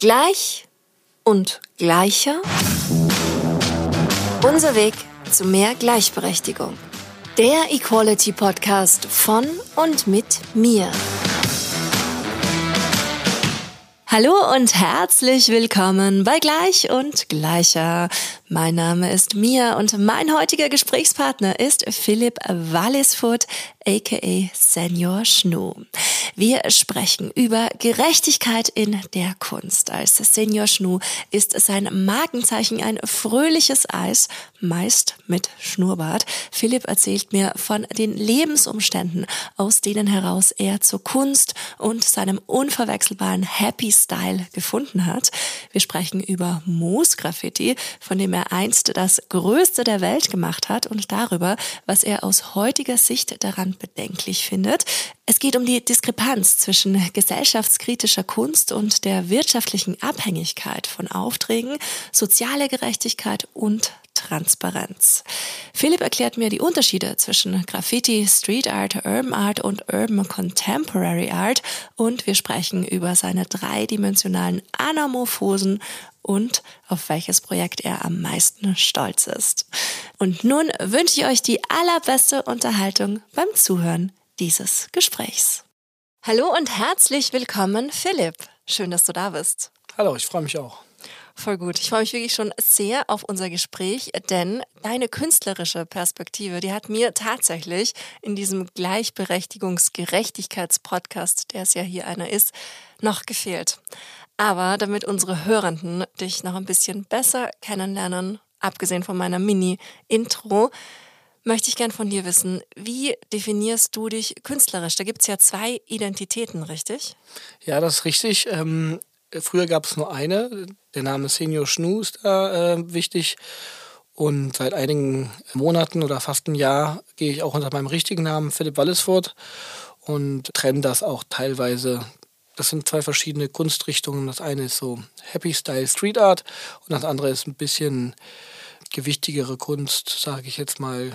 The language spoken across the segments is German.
Gleich und gleicher. Unser Weg zu mehr Gleichberechtigung. Der Equality Podcast von und mit mir. Hallo und herzlich willkommen bei Gleich und Gleicher. Mein Name ist Mia und mein heutiger Gesprächspartner ist Philipp Wallisfurt, aka Senior Schnu. Wir sprechen über Gerechtigkeit in der Kunst. Als Senior Schnu ist sein Markenzeichen ein fröhliches Eis, meist mit Schnurrbart. Philipp erzählt mir von den Lebensumständen, aus denen heraus er zur Kunst und seinem unverwechselbaren Happy Style gefunden hat. Wir sprechen über Moos-Graffiti, von dem er einst das größte der Welt gemacht hat und darüber, was er aus heutiger Sicht daran bedenklich findet. Es geht um die Diskrepanz zwischen gesellschaftskritischer Kunst und der wirtschaftlichen Abhängigkeit von Aufträgen, soziale Gerechtigkeit und Transparenz. Philipp erklärt mir die Unterschiede zwischen Graffiti, Street Art, Urban Art und Urban Contemporary Art und wir sprechen über seine dreidimensionalen Anamorphosen und auf welches Projekt er am meisten stolz ist. Und nun wünsche ich euch die allerbeste Unterhaltung beim Zuhören dieses Gesprächs. Hallo und herzlich willkommen, Philipp. Schön, dass du da bist. Hallo, ich freue mich auch. Voll gut. Ich freue mich wirklich schon sehr auf unser Gespräch, denn deine künstlerische Perspektive, die hat mir tatsächlich in diesem Gleichberechtigungs-Gerechtigkeits-Podcast, der es ja hier einer ist, noch gefehlt. Aber damit unsere Hörenden dich noch ein bisschen besser kennenlernen, abgesehen von meiner Mini-Intro, möchte ich gern von dir wissen, wie definierst du dich künstlerisch? Da gibt es ja zwei Identitäten, richtig? Ja, das ist richtig. Ähm, früher gab es nur eine. Der Name Senior Schnu ist da äh, wichtig. Und seit einigen Monaten oder fast ein Jahr gehe ich auch unter meinem richtigen Namen Philipp Wallisfurt und trenne das auch teilweise. Das sind zwei verschiedene Kunstrichtungen. Das eine ist so Happy Style Street Art und das andere ist ein bisschen gewichtigere Kunst, sage ich jetzt mal,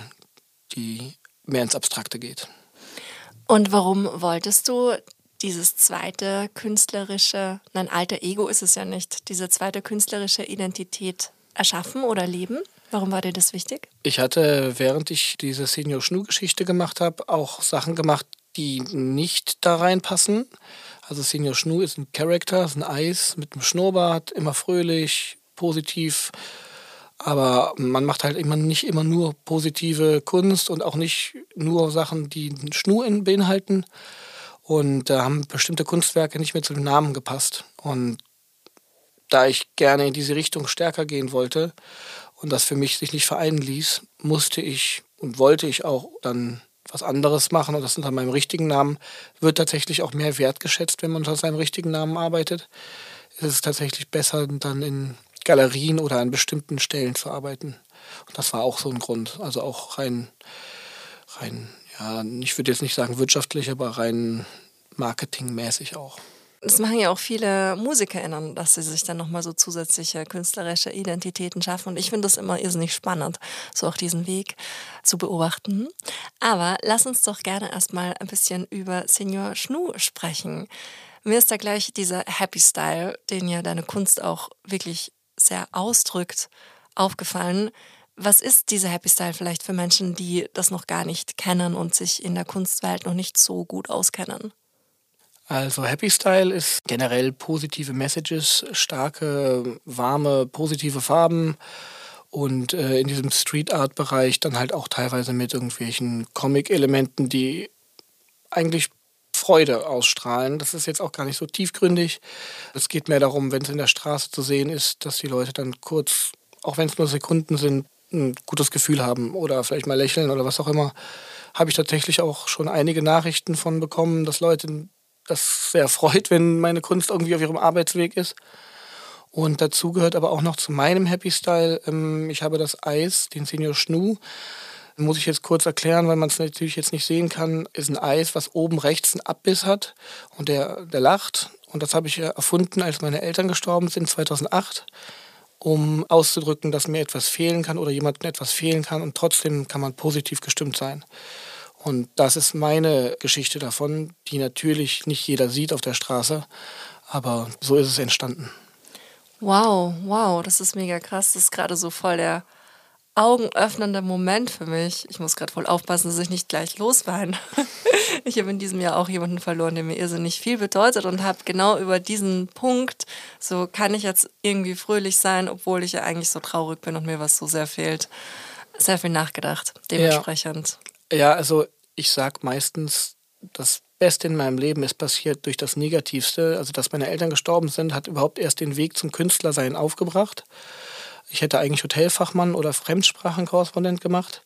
die mehr ins Abstrakte geht. Und warum wolltest du dieses zweite künstlerische, nein, alter Ego ist es ja nicht, diese zweite künstlerische Identität erschaffen oder leben? Warum war dir das wichtig? Ich hatte, während ich diese Senior Schnu-Geschichte gemacht habe, auch Sachen gemacht, die nicht da reinpassen. Also Senior Schnu ist ein Charakter, ist ein Eis mit einem Schnurrbart, immer fröhlich, positiv, aber man macht halt immer nicht immer nur positive Kunst und auch nicht nur Sachen, die einen Schnur beinhalten. Und da haben bestimmte Kunstwerke nicht mehr zu den Namen gepasst. Und da ich gerne in diese Richtung stärker gehen wollte und das für mich sich nicht vereinen ließ, musste ich und wollte ich auch dann was anderes machen und das unter meinem richtigen Namen wird tatsächlich auch mehr wertgeschätzt, wenn man unter seinem richtigen Namen arbeitet. Es ist tatsächlich besser, dann in Galerien oder an bestimmten Stellen zu arbeiten. Und das war auch so ein Grund. Also auch rein, rein, ja, ich würde jetzt nicht sagen wirtschaftlich, aber rein marketingmäßig auch. Das machen ja auch viele MusikerInnen, dass sie sich dann nochmal so zusätzliche künstlerische Identitäten schaffen. Und ich finde das immer irrsinnig spannend, so auch diesen Weg zu beobachten. Aber lass uns doch gerne erstmal ein bisschen über Senior Schnu sprechen. Mir ist da gleich dieser Happy Style, den ja deine Kunst auch wirklich sehr ausdrückt, aufgefallen. Was ist dieser Happy Style vielleicht für Menschen, die das noch gar nicht kennen und sich in der Kunstwelt noch nicht so gut auskennen? Also Happy Style ist generell positive Messages, starke, warme, positive Farben und äh, in diesem Street Art Bereich dann halt auch teilweise mit irgendwelchen Comic-Elementen, die eigentlich Freude ausstrahlen. Das ist jetzt auch gar nicht so tiefgründig. Es geht mehr darum, wenn es in der Straße zu sehen ist, dass die Leute dann kurz, auch wenn es nur Sekunden sind, ein gutes Gefühl haben oder vielleicht mal lächeln oder was auch immer. Habe ich tatsächlich auch schon einige Nachrichten von bekommen, dass Leute das sehr freut, wenn meine Kunst irgendwie auf ihrem Arbeitsweg ist. Und dazu gehört aber auch noch zu meinem Happy Style, ähm, ich habe das Eis, den Senior Schnu, muss ich jetzt kurz erklären, weil man es natürlich jetzt nicht sehen kann, ist ein Eis, was oben rechts einen Abbiss hat und der, der lacht. Und das habe ich erfunden, als meine Eltern gestorben sind, 2008, um auszudrücken, dass mir etwas fehlen kann oder jemandem etwas fehlen kann und trotzdem kann man positiv gestimmt sein. Und das ist meine Geschichte davon, die natürlich nicht jeder sieht auf der Straße, aber so ist es entstanden. Wow, wow, das ist mega krass. Das ist gerade so voll der augenöffnender Moment für mich. Ich muss gerade voll aufpassen, dass ich nicht gleich losweine. Ich habe in diesem Jahr auch jemanden verloren, der mir irrsinnig viel bedeutet und habe genau über diesen Punkt, so kann ich jetzt irgendwie fröhlich sein, obwohl ich ja eigentlich so traurig bin und mir was so sehr fehlt, sehr viel nachgedacht. Dementsprechend. Ja, ja also ich sage meistens, das Beste in meinem Leben ist passiert durch das Negativste. Also, dass meine Eltern gestorben sind, hat überhaupt erst den Weg zum Künstlersein aufgebracht. Ich hätte eigentlich Hotelfachmann oder Fremdsprachenkorrespondent gemacht.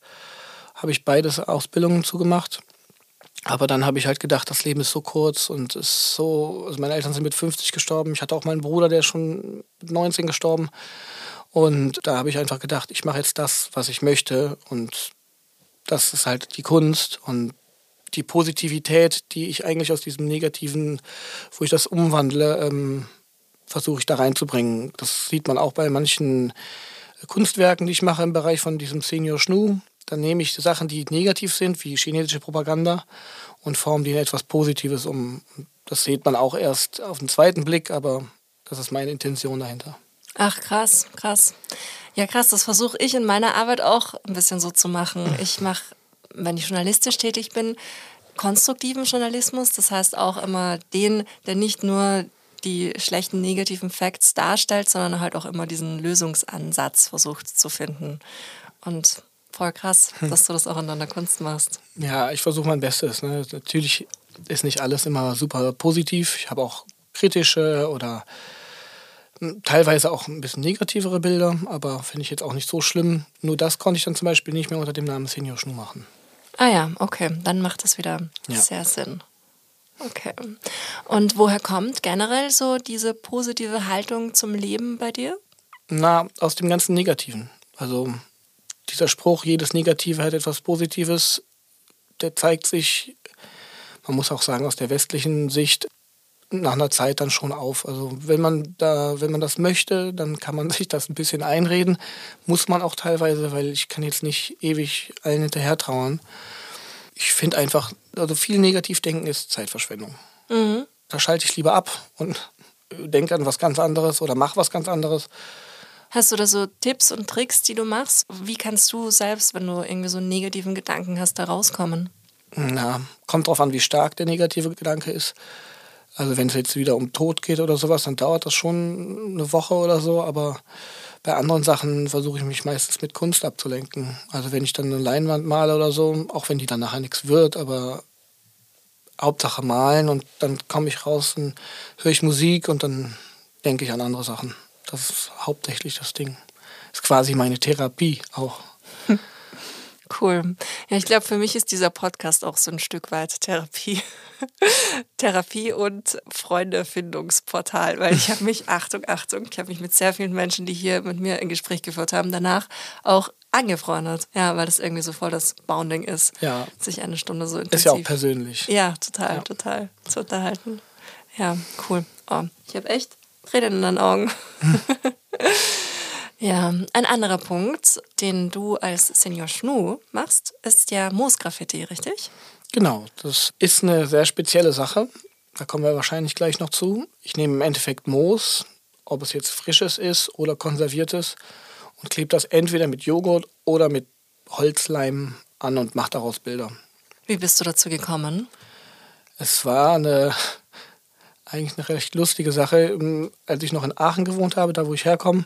Habe ich beides Ausbildungen zugemacht. Aber dann habe ich halt gedacht, das Leben ist so kurz und ist so. Also meine Eltern sind mit 50 gestorben. Ich hatte auch meinen Bruder, der schon mit 19 gestorben. Und da habe ich einfach gedacht, ich mache jetzt das, was ich möchte. Und das ist halt die Kunst und die Positivität, die ich eigentlich aus diesem Negativen, wo ich das umwandle, ähm, versuche ich da reinzubringen. Das sieht man auch bei manchen Kunstwerken, die ich mache im Bereich von diesem Senior Schnu. Dann nehme ich Sachen, die negativ sind, wie chinesische Propaganda, und forme die in etwas Positives um. Das sieht man auch erst auf den zweiten Blick, aber das ist meine Intention dahinter. Ach, krass, krass. Ja, krass, das versuche ich in meiner Arbeit auch ein bisschen so zu machen. Ich mache, wenn ich journalistisch tätig bin, konstruktiven Journalismus. Das heißt auch immer den, der nicht nur die schlechten negativen Facts darstellt, sondern halt auch immer diesen Lösungsansatz versucht zu finden. Und voll krass, hm. dass du das auch in deiner Kunst machst. Ja, ich versuche mein Bestes. Ne? Natürlich ist nicht alles immer super positiv. Ich habe auch kritische oder hm, teilweise auch ein bisschen negativere Bilder, aber finde ich jetzt auch nicht so schlimm. Nur das konnte ich dann zum Beispiel nicht mehr unter dem Namen Senior Schnu machen. Ah ja, okay, dann macht das wieder ja. sehr Sinn. Okay. Und woher kommt generell so diese positive Haltung zum Leben bei dir? Na, aus dem ganzen Negativen. Also dieser Spruch, jedes Negative hat etwas Positives, der zeigt sich, man muss auch sagen, aus der westlichen Sicht nach einer Zeit dann schon auf. Also wenn man da, wenn man das möchte, dann kann man sich das ein bisschen einreden. Muss man auch teilweise, weil ich kann jetzt nicht ewig allen hinterher trauern ich finde einfach, also viel Negativdenken ist Zeitverschwendung. Mhm. Da schalte ich lieber ab und denke an was ganz anderes oder mache was ganz anderes. Hast du da so Tipps und Tricks, die du machst? Wie kannst du selbst, wenn du irgendwie so einen negativen Gedanken hast, da rauskommen? Na, kommt drauf an, wie stark der negative Gedanke ist. Also wenn es jetzt wieder um Tod geht oder sowas, dann dauert das schon eine Woche oder so, aber bei anderen Sachen versuche ich mich meistens mit Kunst abzulenken. Also wenn ich dann eine Leinwand male oder so, auch wenn die dann nachher nichts wird, aber Hauptsache malen und dann komme ich raus und höre ich Musik und dann denke ich an andere Sachen. Das ist hauptsächlich das Ding. Das ist quasi meine Therapie auch. Cool. Ja, ich glaube, für mich ist dieser Podcast auch so ein Stück weit Therapie. Therapie und Freundefindungsportal, weil ich habe mich, Achtung, Achtung, ich habe mich mit sehr vielen Menschen, die hier mit mir ein Gespräch geführt haben, danach auch angefreundet. Ja, weil das irgendwie so voll das Bounding ist. Ja. Sich eine Stunde so intensiv. Ist ja auch persönlich. Ja, total, ja. total zu unterhalten. Ja, cool. Oh, ich habe echt Tränen in den Augen. Ja, ein anderer Punkt, den du als Senior Schnu machst, ist ja Moosgraffiti, richtig? Genau, das ist eine sehr spezielle Sache. Da kommen wir wahrscheinlich gleich noch zu. Ich nehme im Endeffekt Moos, ob es jetzt frisches ist oder konserviertes, und klebe das entweder mit Joghurt oder mit Holzleim an und mache daraus Bilder. Wie bist du dazu gekommen? Es war eine eigentlich eine recht lustige Sache. Als ich noch in Aachen gewohnt habe, da wo ich herkomme,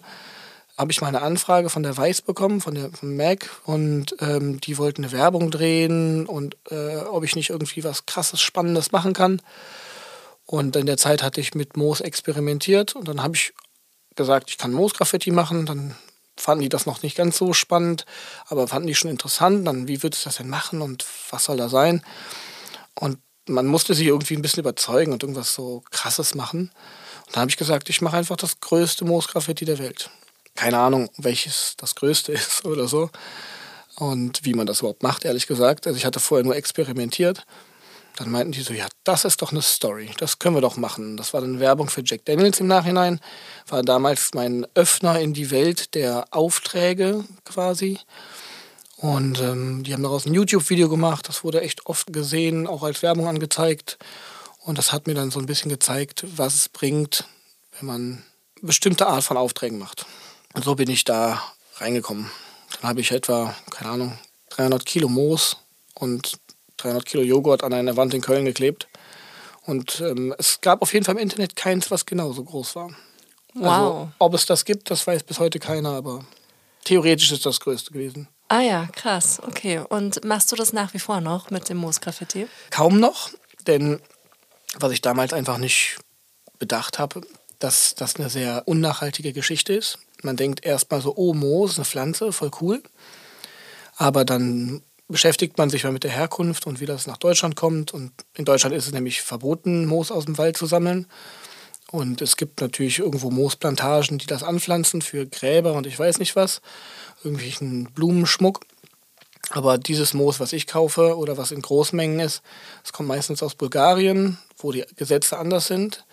habe ich mal eine Anfrage von der Weiß bekommen, von der von Mac und ähm, die wollten eine Werbung drehen und äh, ob ich nicht irgendwie was krasses, spannendes machen kann. Und in der Zeit hatte ich mit Moos experimentiert und dann habe ich gesagt, ich kann Moos-Graffiti machen. Dann fanden die das noch nicht ganz so spannend, aber fanden die schon interessant. Dann, wie würdest du das denn machen und was soll da sein? Und man musste sie irgendwie ein bisschen überzeugen und irgendwas so krasses machen. Und dann habe ich gesagt, ich mache einfach das größte Moos-Graffiti der Welt keine Ahnung, welches das größte ist oder so. Und wie man das überhaupt macht, ehrlich gesagt. Also ich hatte vorher nur experimentiert. Dann meinten die so, ja, das ist doch eine Story, das können wir doch machen. Das war dann Werbung für Jack Daniels im Nachhinein. War damals mein Öffner in die Welt der Aufträge quasi. Und ähm, die haben daraus ein YouTube-Video gemacht, das wurde echt oft gesehen, auch als Werbung angezeigt. Und das hat mir dann so ein bisschen gezeigt, was es bringt, wenn man bestimmte Art von Aufträgen macht. Und so bin ich da reingekommen. Dann habe ich etwa, keine Ahnung, 300 Kilo Moos und 300 Kilo Joghurt an einer Wand in Köln geklebt. Und ähm, es gab auf jeden Fall im Internet keins, was genauso groß war. Wow. Also, ob es das gibt, das weiß bis heute keiner, aber theoretisch ist das größte gewesen. Ah ja, krass. Okay. Und machst du das nach wie vor noch mit dem Moosgraffiti? Kaum noch, denn was ich damals einfach nicht bedacht habe, dass das eine sehr unnachhaltige Geschichte ist. Man denkt erstmal so, oh, Moos, eine Pflanze, voll cool. Aber dann beschäftigt man sich mal mit der Herkunft und wie das nach Deutschland kommt. Und in Deutschland ist es nämlich verboten, Moos aus dem Wald zu sammeln. Und es gibt natürlich irgendwo Moosplantagen, die das anpflanzen für Gräber und ich weiß nicht was, irgendwelchen Blumenschmuck. Aber dieses Moos, was ich kaufe oder was in Großmengen ist, das kommt meistens aus Bulgarien, wo die Gesetze anders sind.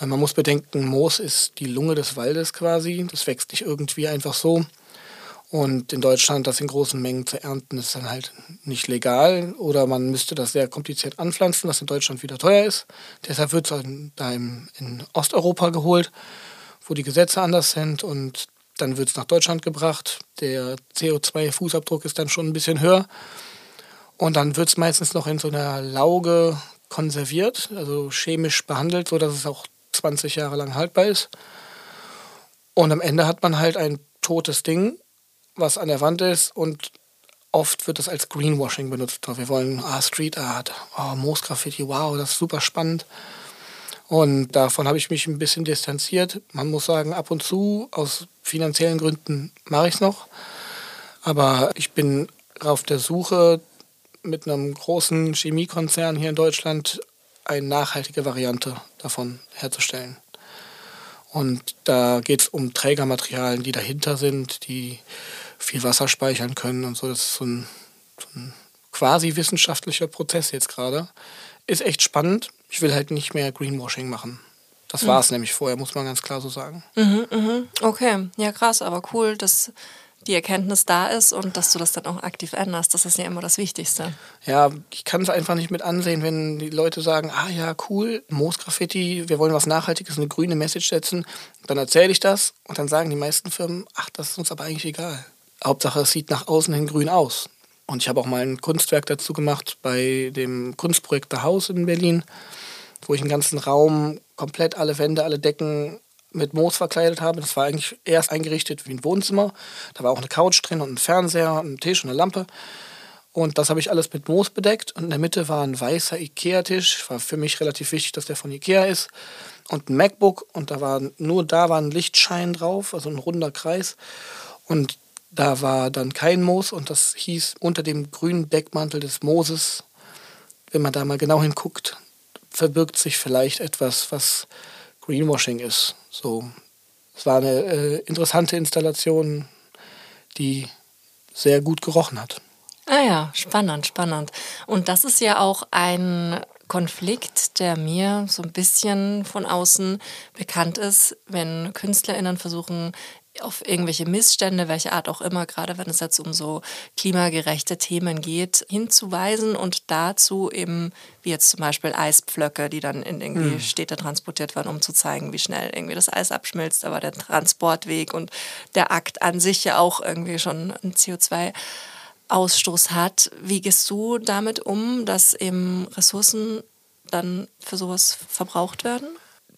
Äh, man muss bedenken, Moos ist die Lunge des Waldes quasi. Das wächst nicht irgendwie einfach so. Und in Deutschland das in großen Mengen zu ernten, ist dann halt nicht legal. Oder man müsste das sehr kompliziert anpflanzen, was in Deutschland wieder teuer ist. Deshalb wird es da in Osteuropa geholt, wo die Gesetze anders sind. Und dann wird es nach Deutschland gebracht. Der CO2-Fußabdruck ist dann schon ein bisschen höher. Und dann wird es meistens noch in so einer Lauge konserviert, also chemisch behandelt, sodass es auch 20 Jahre lang haltbar ist. Und am Ende hat man halt ein totes Ding, was an der Wand ist und oft wird das als Greenwashing benutzt. Wir wollen ah, Street Art, oh, Moosgraffiti, wow, das ist super spannend. Und davon habe ich mich ein bisschen distanziert. Man muss sagen, ab und zu, aus finanziellen Gründen, mache ich es noch. Aber ich bin auf der Suche mit einem großen Chemiekonzern hier in Deutschland eine nachhaltige Variante davon herzustellen. Und da geht es um Trägermaterialien, die dahinter sind, die viel Wasser speichern können und so. Das ist so ein, so ein quasi wissenschaftlicher Prozess jetzt gerade. Ist echt spannend. Ich will halt nicht mehr Greenwashing machen. Das war es mhm. nämlich vorher, muss man ganz klar so sagen. Mhm, mhm. Okay, ja krass, aber cool, dass die Erkenntnis da ist und dass du das dann auch aktiv änderst. Das ist ja immer das Wichtigste. Ja, ich kann es einfach nicht mit ansehen, wenn die Leute sagen, ah ja, cool, Moosgraffiti, wir wollen was Nachhaltiges, eine grüne Message setzen. Dann erzähle ich das und dann sagen die meisten Firmen, ach, das ist uns aber eigentlich egal. Hauptsache, es sieht nach außen hin grün aus. Und ich habe auch mal ein Kunstwerk dazu gemacht bei dem Kunstprojekt The House in Berlin, wo ich einen ganzen Raum, komplett alle Wände, alle Decken mit Moos verkleidet habe. Das war eigentlich erst eingerichtet wie ein Wohnzimmer. Da war auch eine Couch drin und ein Fernseher, ein Tisch und eine Lampe. Und das habe ich alles mit Moos bedeckt. Und in der Mitte war ein weißer Ikea-Tisch. War für mich relativ wichtig, dass der von Ikea ist. Und ein MacBook. Und da war nur da war ein Lichtschein drauf, also ein runder Kreis. Und da war dann kein Moos. Und das hieß unter dem grünen Deckmantel des Mooses, wenn man da mal genau hinguckt, verbirgt sich vielleicht etwas, was Greenwashing ist. So, es war eine äh, interessante Installation, die sehr gut gerochen hat. Ah ja, spannend, spannend. Und das ist ja auch ein Konflikt, der mir so ein bisschen von außen bekannt ist, wenn KünstlerInnen versuchen, auf irgendwelche Missstände, welche Art auch immer, gerade wenn es jetzt um so klimagerechte Themen geht, hinzuweisen und dazu eben, wie jetzt zum Beispiel Eispflöcke, die dann in irgendwie mhm. Städte transportiert werden, um zu zeigen, wie schnell irgendwie das Eis abschmilzt, aber der Transportweg und der Akt an sich ja auch irgendwie schon ein CO2 Ausstoß hat. Wie gehst du damit um, dass eben Ressourcen dann für sowas verbraucht werden?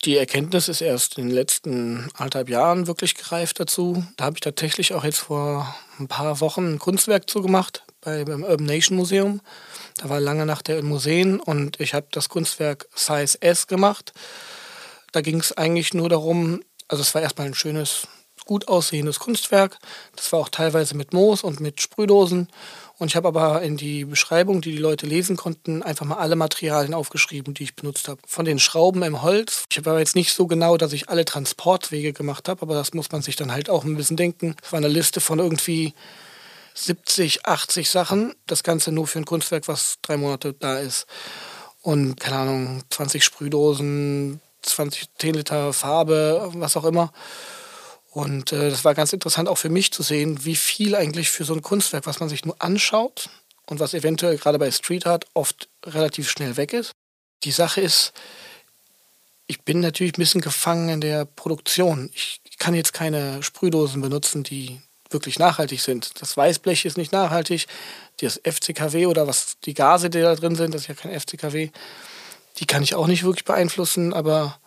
Die Erkenntnis ist erst in den letzten anderthalb Jahren wirklich gereift dazu. Da habe ich tatsächlich auch jetzt vor ein paar Wochen ein Kunstwerk zugemacht bei, beim Urban Nation Museum. Da war lange nach der Museen und ich habe das Kunstwerk Size S gemacht. Da ging es eigentlich nur darum, also es war erstmal ein schönes, gut aussehendes Kunstwerk. Das war auch teilweise mit Moos und mit Sprühdosen. Und ich habe aber in die Beschreibung, die die Leute lesen konnten, einfach mal alle Materialien aufgeschrieben, die ich benutzt habe. Von den Schrauben im Holz. Ich war jetzt nicht so genau, dass ich alle Transportwege gemacht habe, aber das muss man sich dann halt auch ein bisschen denken. Es war eine Liste von irgendwie 70, 80 Sachen. Das Ganze nur für ein Kunstwerk, was drei Monate da ist. Und keine Ahnung, 20 Sprühdosen, 20, 10 Liter Farbe, was auch immer. Und äh, das war ganz interessant auch für mich zu sehen, wie viel eigentlich für so ein Kunstwerk, was man sich nur anschaut und was eventuell gerade bei Street Art oft relativ schnell weg ist. Die Sache ist, ich bin natürlich ein bisschen gefangen in der Produktion. Ich kann jetzt keine Sprühdosen benutzen, die wirklich nachhaltig sind. Das Weißblech ist nicht nachhaltig. Das FCKW oder was die Gase, die da drin sind, das ist ja kein FCKW, die kann ich auch nicht wirklich beeinflussen, aber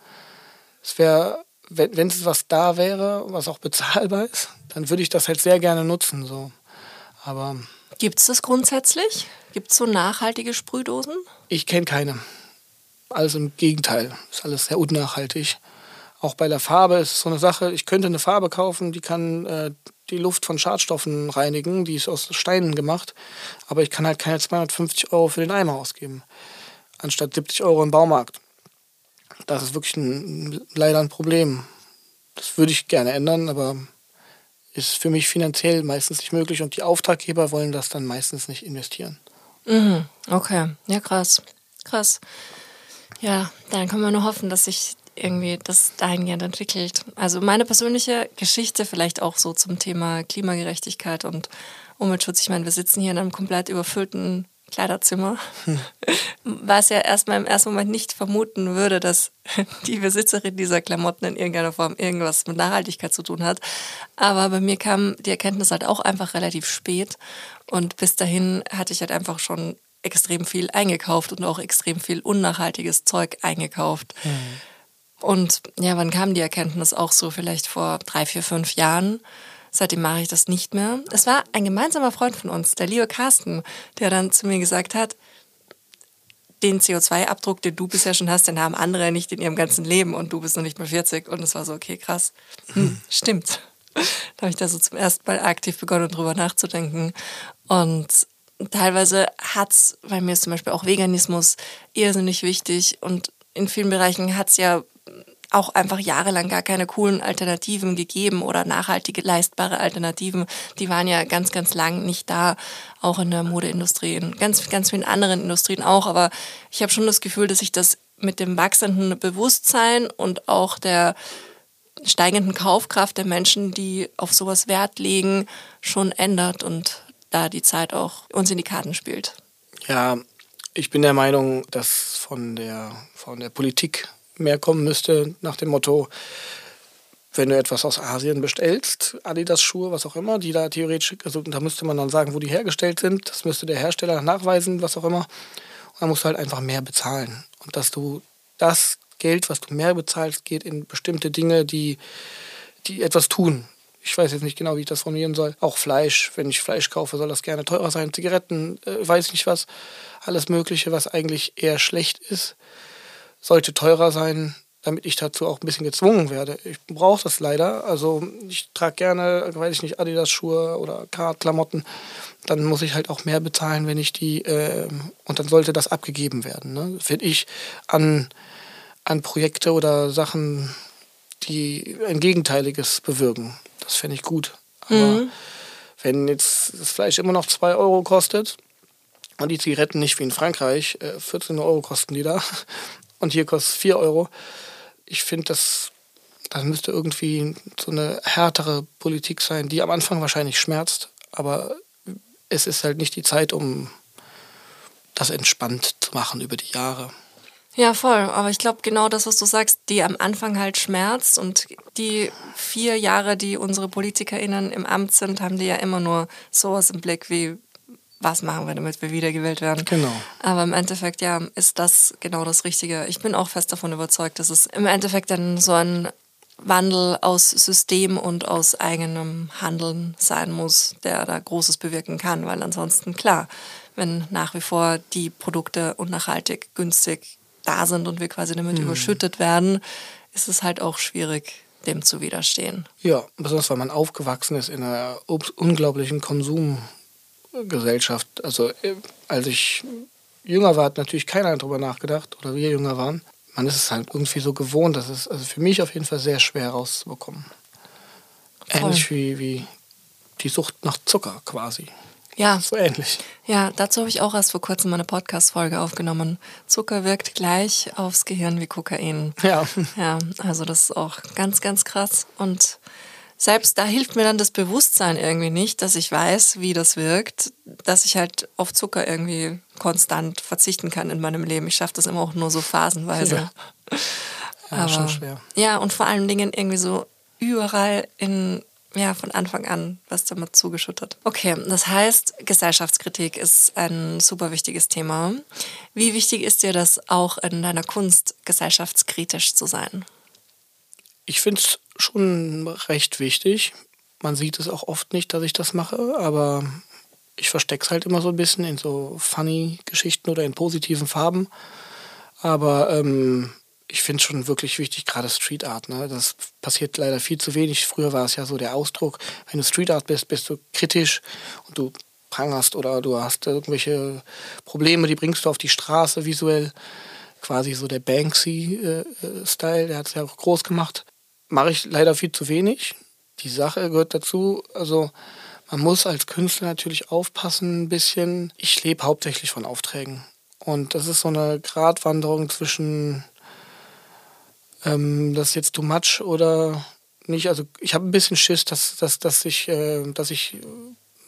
es wäre, wenn es was da wäre, was auch bezahlbar ist, dann würde ich das halt sehr gerne nutzen. So. Aber Gibt es das grundsätzlich? Gibt es so nachhaltige Sprühdosen? Ich kenne keine. Also im Gegenteil, ist alles sehr unnachhaltig. Auch bei der Farbe ist es so eine Sache, ich könnte eine Farbe kaufen, die kann äh, die Luft von Schadstoffen reinigen, die ist aus Steinen gemacht, aber ich kann halt keine 250 Euro für den Eimer ausgeben, anstatt 70 Euro im Baumarkt. Das ist wirklich ein, leider ein Problem. Das würde ich gerne ändern, aber ist für mich finanziell meistens nicht möglich und die Auftraggeber wollen das dann meistens nicht investieren. Mhm. Okay, ja krass, krass. Ja, dann können wir nur hoffen, dass sich irgendwie das dahingehend entwickelt. Also meine persönliche Geschichte vielleicht auch so zum Thema Klimagerechtigkeit und Umweltschutz. Ich meine, wir sitzen hier in einem komplett überfüllten Kleiderzimmer, was ja erstmal im ersten Moment nicht vermuten würde, dass die Besitzerin dieser Klamotten in irgendeiner Form irgendwas mit Nachhaltigkeit zu tun hat. Aber bei mir kam die Erkenntnis halt auch einfach relativ spät. Und bis dahin hatte ich halt einfach schon extrem viel eingekauft und auch extrem viel unnachhaltiges Zeug eingekauft. Mhm. Und ja, wann kam die Erkenntnis auch so? Vielleicht vor drei, vier, fünf Jahren. Seitdem mache ich das nicht mehr. Es war ein gemeinsamer Freund von uns, der liebe Carsten, der dann zu mir gesagt hat, den CO2-Abdruck, den du bisher schon hast, den haben andere nicht in ihrem ganzen Leben und du bist noch nicht mal 40. Und es war so, okay, krass. Hm, stimmt. Da habe ich da so zum ersten Mal aktiv begonnen, drüber nachzudenken. Und teilweise hat es, weil mir ist zum Beispiel auch Veganismus irrsinnig wichtig und in vielen Bereichen hat es ja auch einfach jahrelang gar keine coolen Alternativen gegeben oder nachhaltige leistbare Alternativen. Die waren ja ganz, ganz lang nicht da, auch in der Modeindustrie, in ganz, ganz vielen anderen Industrien auch. Aber ich habe schon das Gefühl, dass sich das mit dem wachsenden Bewusstsein und auch der steigenden Kaufkraft der Menschen, die auf sowas Wert legen, schon ändert und da die Zeit auch uns in die Karten spielt. Ja, ich bin der Meinung, dass von der, von der Politik mehr kommen müsste, nach dem Motto, wenn du etwas aus Asien bestellst, Adidas-Schuhe, was auch immer, die da theoretisch, also da müsste man dann sagen, wo die hergestellt sind, das müsste der Hersteller nachweisen, was auch immer. Und dann musst du halt einfach mehr bezahlen. Und dass du das Geld, was du mehr bezahlst, geht in bestimmte Dinge, die, die etwas tun. Ich weiß jetzt nicht genau, wie ich das formulieren soll. Auch Fleisch, wenn ich Fleisch kaufe, soll das gerne teurer sein. Zigaretten, äh, weiß nicht was. Alles Mögliche, was eigentlich eher schlecht ist sollte teurer sein, damit ich dazu auch ein bisschen gezwungen werde. Ich brauche das leider. Also ich trage gerne, weiß ich nicht, Adidas-Schuhe oder Klamotten. Dann muss ich halt auch mehr bezahlen, wenn ich die, äh, und dann sollte das abgegeben werden. Ne? Finde ich an, an Projekte oder Sachen, die ein Gegenteiliges bewirken. Das fände ich gut. Aber mhm. wenn jetzt das Fleisch immer noch 2 Euro kostet, und die Zigaretten nicht wie in Frankreich, 14 äh, Euro kosten die da, und hier kostet es 4 Euro. Ich finde, das, das müsste irgendwie so eine härtere Politik sein, die am Anfang wahrscheinlich schmerzt, aber es ist halt nicht die Zeit, um das entspannt zu machen über die Jahre. Ja, voll. Aber ich glaube, genau das, was du sagst, die am Anfang halt schmerzt und die vier Jahre, die unsere PolitikerInnen im Amt sind, haben die ja immer nur sowas im Blick wie, was machen wir, damit wir wiedergewählt werden. Genau. Aber im Endeffekt, ja, ist das genau das Richtige. Ich bin auch fest davon überzeugt, dass es im Endeffekt dann so ein Wandel aus System und aus eigenem Handeln sein muss, der da Großes bewirken kann, weil ansonsten klar, wenn nach wie vor die Produkte unnachhaltig günstig da sind und wir quasi damit mhm. überschüttet werden, ist es halt auch schwierig, dem zu widerstehen. Ja, besonders weil man aufgewachsen ist in einer unglaublichen Konsum Gesellschaft. Also äh, als ich jünger war, hat natürlich keiner darüber nachgedacht oder wir jünger waren. Man ist es halt irgendwie so gewohnt, dass es also für mich auf jeden Fall sehr schwer rauszubekommen. Voll. Ähnlich wie, wie die Sucht nach Zucker quasi. Ja. So ähnlich. Ja, dazu habe ich auch erst vor kurzem eine Podcast-Folge aufgenommen. Zucker wirkt gleich aufs Gehirn wie Kokain. Ja. Ja, also das ist auch ganz, ganz krass. Und selbst da hilft mir dann das Bewusstsein irgendwie nicht, dass ich weiß, wie das wirkt, dass ich halt auf Zucker irgendwie konstant verzichten kann in meinem Leben. Ich schaffe das immer auch nur so phasenweise. Ja. Ja, Aber, schon schwer. Ja, und vor allen Dingen irgendwie so überall in ja, von Anfang an was damit zugeschüttet. Okay, das heißt, Gesellschaftskritik ist ein super wichtiges Thema. Wie wichtig ist dir das auch in deiner Kunst, gesellschaftskritisch zu sein? Ich finde es schon recht wichtig. Man sieht es auch oft nicht, dass ich das mache, aber ich verstecke es halt immer so ein bisschen in so funny Geschichten oder in positiven Farben. Aber ähm, ich finde es schon wirklich wichtig, gerade Street Art. Ne? Das passiert leider viel zu wenig. Früher war es ja so der Ausdruck, wenn du Street Art bist, bist du kritisch und du prangerst oder du hast irgendwelche Probleme, die bringst du auf die Straße visuell. Quasi so der Banksy-Style, äh, der hat es ja auch groß gemacht. Mache ich leider viel zu wenig. Die Sache gehört dazu, also man muss als Künstler natürlich aufpassen ein bisschen. Ich lebe hauptsächlich von Aufträgen. Und das ist so eine Gratwanderung zwischen ähm, das ist jetzt too much oder nicht. Also ich habe ein bisschen Schiss, dass, dass, dass, ich, äh, dass ich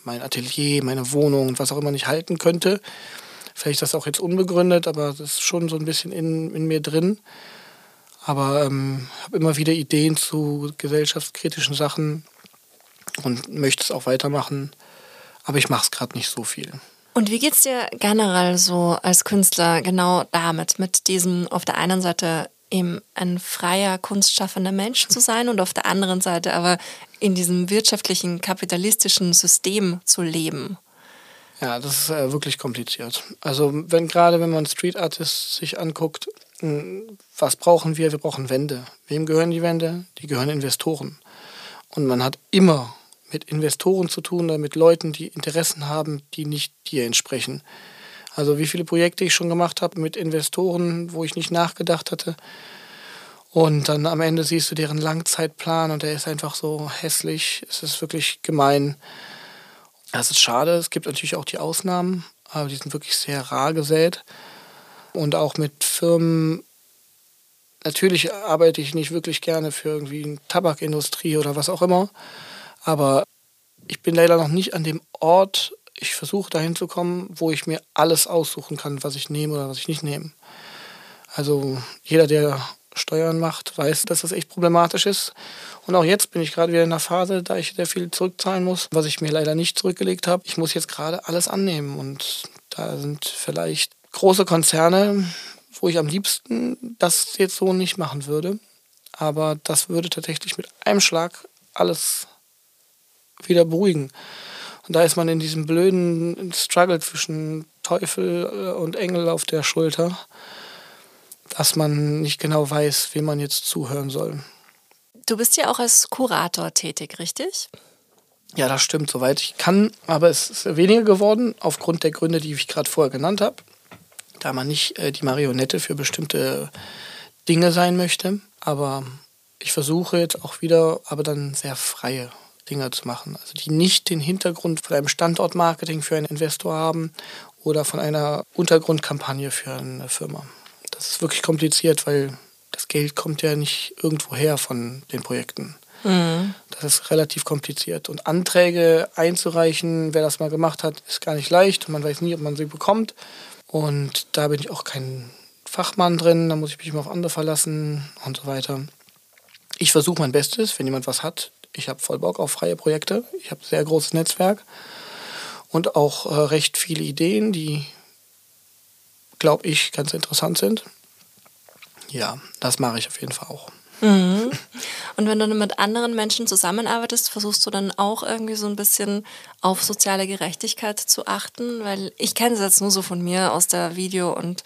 mein Atelier, meine Wohnung und was auch immer nicht halten könnte. Vielleicht ist das auch jetzt unbegründet, aber das ist schon so ein bisschen in, in mir drin. Aber ähm, habe immer wieder Ideen zu gesellschaftskritischen Sachen und möchte es auch weitermachen. Aber ich mache es gerade nicht so viel. Und wie geht es dir generell so als Künstler genau damit, mit diesem auf der einen Seite eben ein freier, kunstschaffender Mensch zu sein und auf der anderen Seite aber in diesem wirtschaftlichen, kapitalistischen System zu leben. Ja, das ist äh, wirklich kompliziert. Also wenn gerade wenn man Street Artists sich anguckt, was brauchen wir? Wir brauchen Wände. Wem gehören die Wände? Die gehören Investoren. Und man hat immer mit Investoren zu tun oder mit Leuten, die Interessen haben, die nicht dir entsprechen. Also wie viele Projekte ich schon gemacht habe mit Investoren, wo ich nicht nachgedacht hatte. Und dann am Ende siehst du deren Langzeitplan und der ist einfach so hässlich. Es ist wirklich gemein. Das ist schade. Es gibt natürlich auch die Ausnahmen, aber die sind wirklich sehr rar gesät. Und auch mit Firmen, natürlich arbeite ich nicht wirklich gerne für irgendwie eine Tabakindustrie oder was auch immer. Aber ich bin leider noch nicht an dem Ort, ich versuche dahin zu kommen, wo ich mir alles aussuchen kann, was ich nehme oder was ich nicht nehme. Also jeder, der Steuern macht, weiß, dass das echt problematisch ist. Und auch jetzt bin ich gerade wieder in einer Phase, da ich sehr viel zurückzahlen muss, was ich mir leider nicht zurückgelegt habe. Ich muss jetzt gerade alles annehmen und da sind vielleicht große Konzerne, wo ich am liebsten das jetzt so nicht machen würde. Aber das würde tatsächlich mit einem Schlag alles wieder beruhigen. Und da ist man in diesem blöden Struggle zwischen Teufel äh, und Engel auf der Schulter, dass man nicht genau weiß, wem man jetzt zuhören soll. Du bist ja auch als Kurator tätig, richtig? Ja, das stimmt, soweit ich kann. Aber es ist weniger geworden, aufgrund der Gründe, die ich gerade vorher genannt habe. Da man nicht äh, die Marionette für bestimmte Dinge sein möchte. Aber ich versuche jetzt auch wieder, aber dann sehr freie Dinge zu machen. Also die nicht den Hintergrund von einem Standortmarketing für einen Investor haben oder von einer Untergrundkampagne für eine Firma. Das ist wirklich kompliziert, weil das Geld kommt ja nicht irgendwo her von den Projekten. Mhm. Das ist relativ kompliziert. Und Anträge einzureichen, wer das mal gemacht hat, ist gar nicht leicht. Man weiß nie, ob man sie bekommt. Und da bin ich auch kein Fachmann drin, da muss ich mich immer auf andere verlassen und so weiter. Ich versuche mein Bestes, wenn jemand was hat, ich habe voll Bock auf freie Projekte. Ich habe ein sehr großes Netzwerk und auch äh, recht viele Ideen, die, glaube ich, ganz interessant sind. Ja, das mache ich auf jeden Fall auch. Mhm. Und wenn du mit anderen Menschen zusammenarbeitest, versuchst du dann auch irgendwie so ein bisschen auf soziale Gerechtigkeit zu achten? Weil ich kenne es jetzt nur so von mir aus der Video- und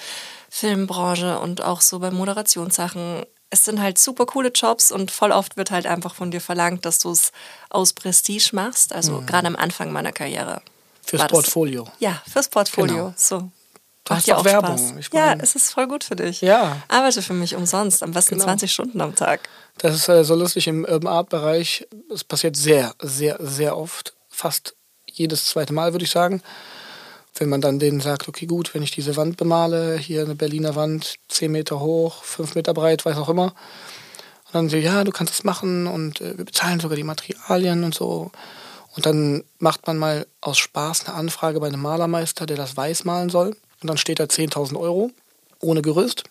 Filmbranche und auch so bei Moderationssachen es sind halt super coole Jobs und voll oft wird halt einfach von dir verlangt, dass du es aus Prestige machst. Also mhm. gerade am Anfang meiner Karriere. Fürs Portfolio. ja, fürs Portfolio. Genau. So. Hast ja auch Werbung. Spaß. ja, es ist voll gut für dich. Ja. Arbeite für mich umsonst, am besten genau. 20 Stunden am Tag. Das ist äh, so lustig im Urban Art Bereich. Es passiert sehr, sehr, sehr oft. Fast jedes zweite Mal, würde ich sagen wenn man dann denen sagt, okay, gut, wenn ich diese Wand bemale, hier eine Berliner Wand, 10 Meter hoch, 5 Meter breit, weiß auch immer. Und dann so, ja, du kannst das machen und äh, wir bezahlen sogar die Materialien und so. Und dann macht man mal aus Spaß eine Anfrage bei einem Malermeister, der das weiß malen soll. Und dann steht da 10.000 Euro ohne Gerüst.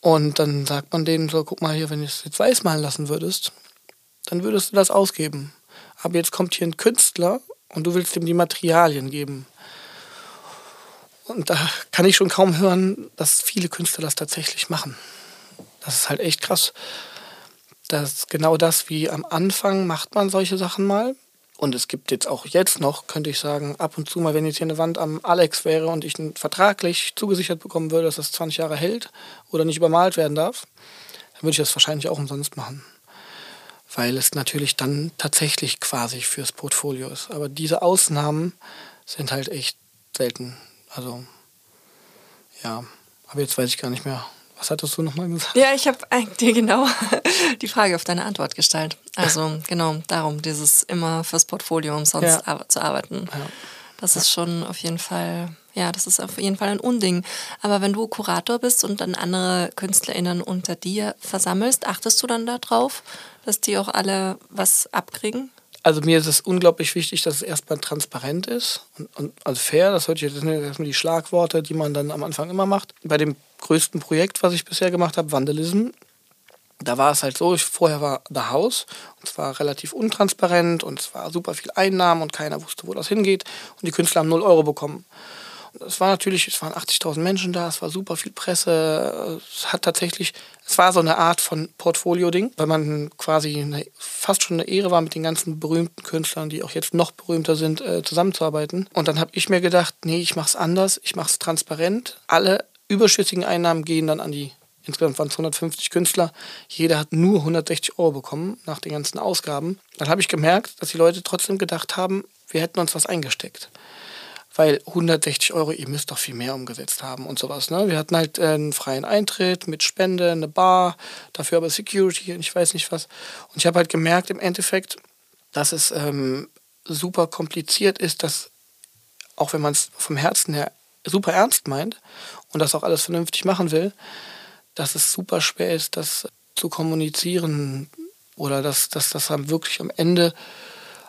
Und dann sagt man denen so, guck mal hier, wenn du es jetzt weiß malen lassen würdest, dann würdest du das ausgeben. Aber jetzt kommt hier ein Künstler und du willst ihm die Materialien geben. Und da kann ich schon kaum hören, dass viele Künstler das tatsächlich machen. Das ist halt echt krass. Das ist genau das, wie am Anfang macht man solche Sachen mal. Und es gibt jetzt auch jetzt noch, könnte ich sagen, ab und zu mal, wenn jetzt hier eine Wand am Alex wäre und ich vertraglich zugesichert bekommen würde, dass das 20 Jahre hält oder nicht übermalt werden darf, dann würde ich das wahrscheinlich auch umsonst machen. Weil es natürlich dann tatsächlich quasi fürs Portfolio ist. Aber diese Ausnahmen sind halt echt selten. Also, ja. Aber jetzt weiß ich gar nicht mehr. Was hattest du nochmal gesagt? Ja, ich habe dir genau die Frage auf deine Antwort gestellt. Also genau darum, dieses immer fürs Portfolio umsonst ja. zu arbeiten. Ja. Das ist schon auf jeden Fall, ja, das ist auf jeden Fall ein Unding. Aber wenn du Kurator bist und dann andere KünstlerInnen unter dir versammelst, achtest du dann darauf, dass die auch alle was abkriegen? Also mir ist es unglaublich wichtig, dass es erstmal transparent ist und, und also fair. Das, hört, das sind erstmal die Schlagworte, die man dann am Anfang immer macht. Bei dem größten Projekt, was ich bisher gemacht habe, Vandalism, da war es halt so, ich, vorher war The House und es war relativ untransparent und es war super viel Einnahmen und keiner wusste, wo das hingeht und die Künstler haben 0 Euro bekommen. Es war natürlich, es waren 80.000 Menschen da, es war super viel Presse. Es hat tatsächlich, es war so eine Art von Portfolio-Ding, weil man quasi eine, fast schon eine Ehre war, mit den ganzen berühmten Künstlern, die auch jetzt noch berühmter sind, äh, zusammenzuarbeiten. Und dann habe ich mir gedacht, nee, ich mache es anders, ich mache es transparent. Alle überschüssigen Einnahmen gehen dann an die Insgesamt waren es 150 Künstler. Jeder hat nur 160 Euro bekommen nach den ganzen Ausgaben. Dann habe ich gemerkt, dass die Leute trotzdem gedacht haben, wir hätten uns was eingesteckt weil 160 Euro, ihr müsst doch viel mehr umgesetzt haben und sowas. Ne? Wir hatten halt äh, einen freien Eintritt mit Spende, eine Bar, dafür aber Security und ich weiß nicht was. Und ich habe halt gemerkt im Endeffekt, dass es ähm, super kompliziert ist, dass auch wenn man es vom Herzen her super ernst meint und das auch alles vernünftig machen will, dass es super schwer ist, das zu kommunizieren oder dass, dass das dann wirklich am Ende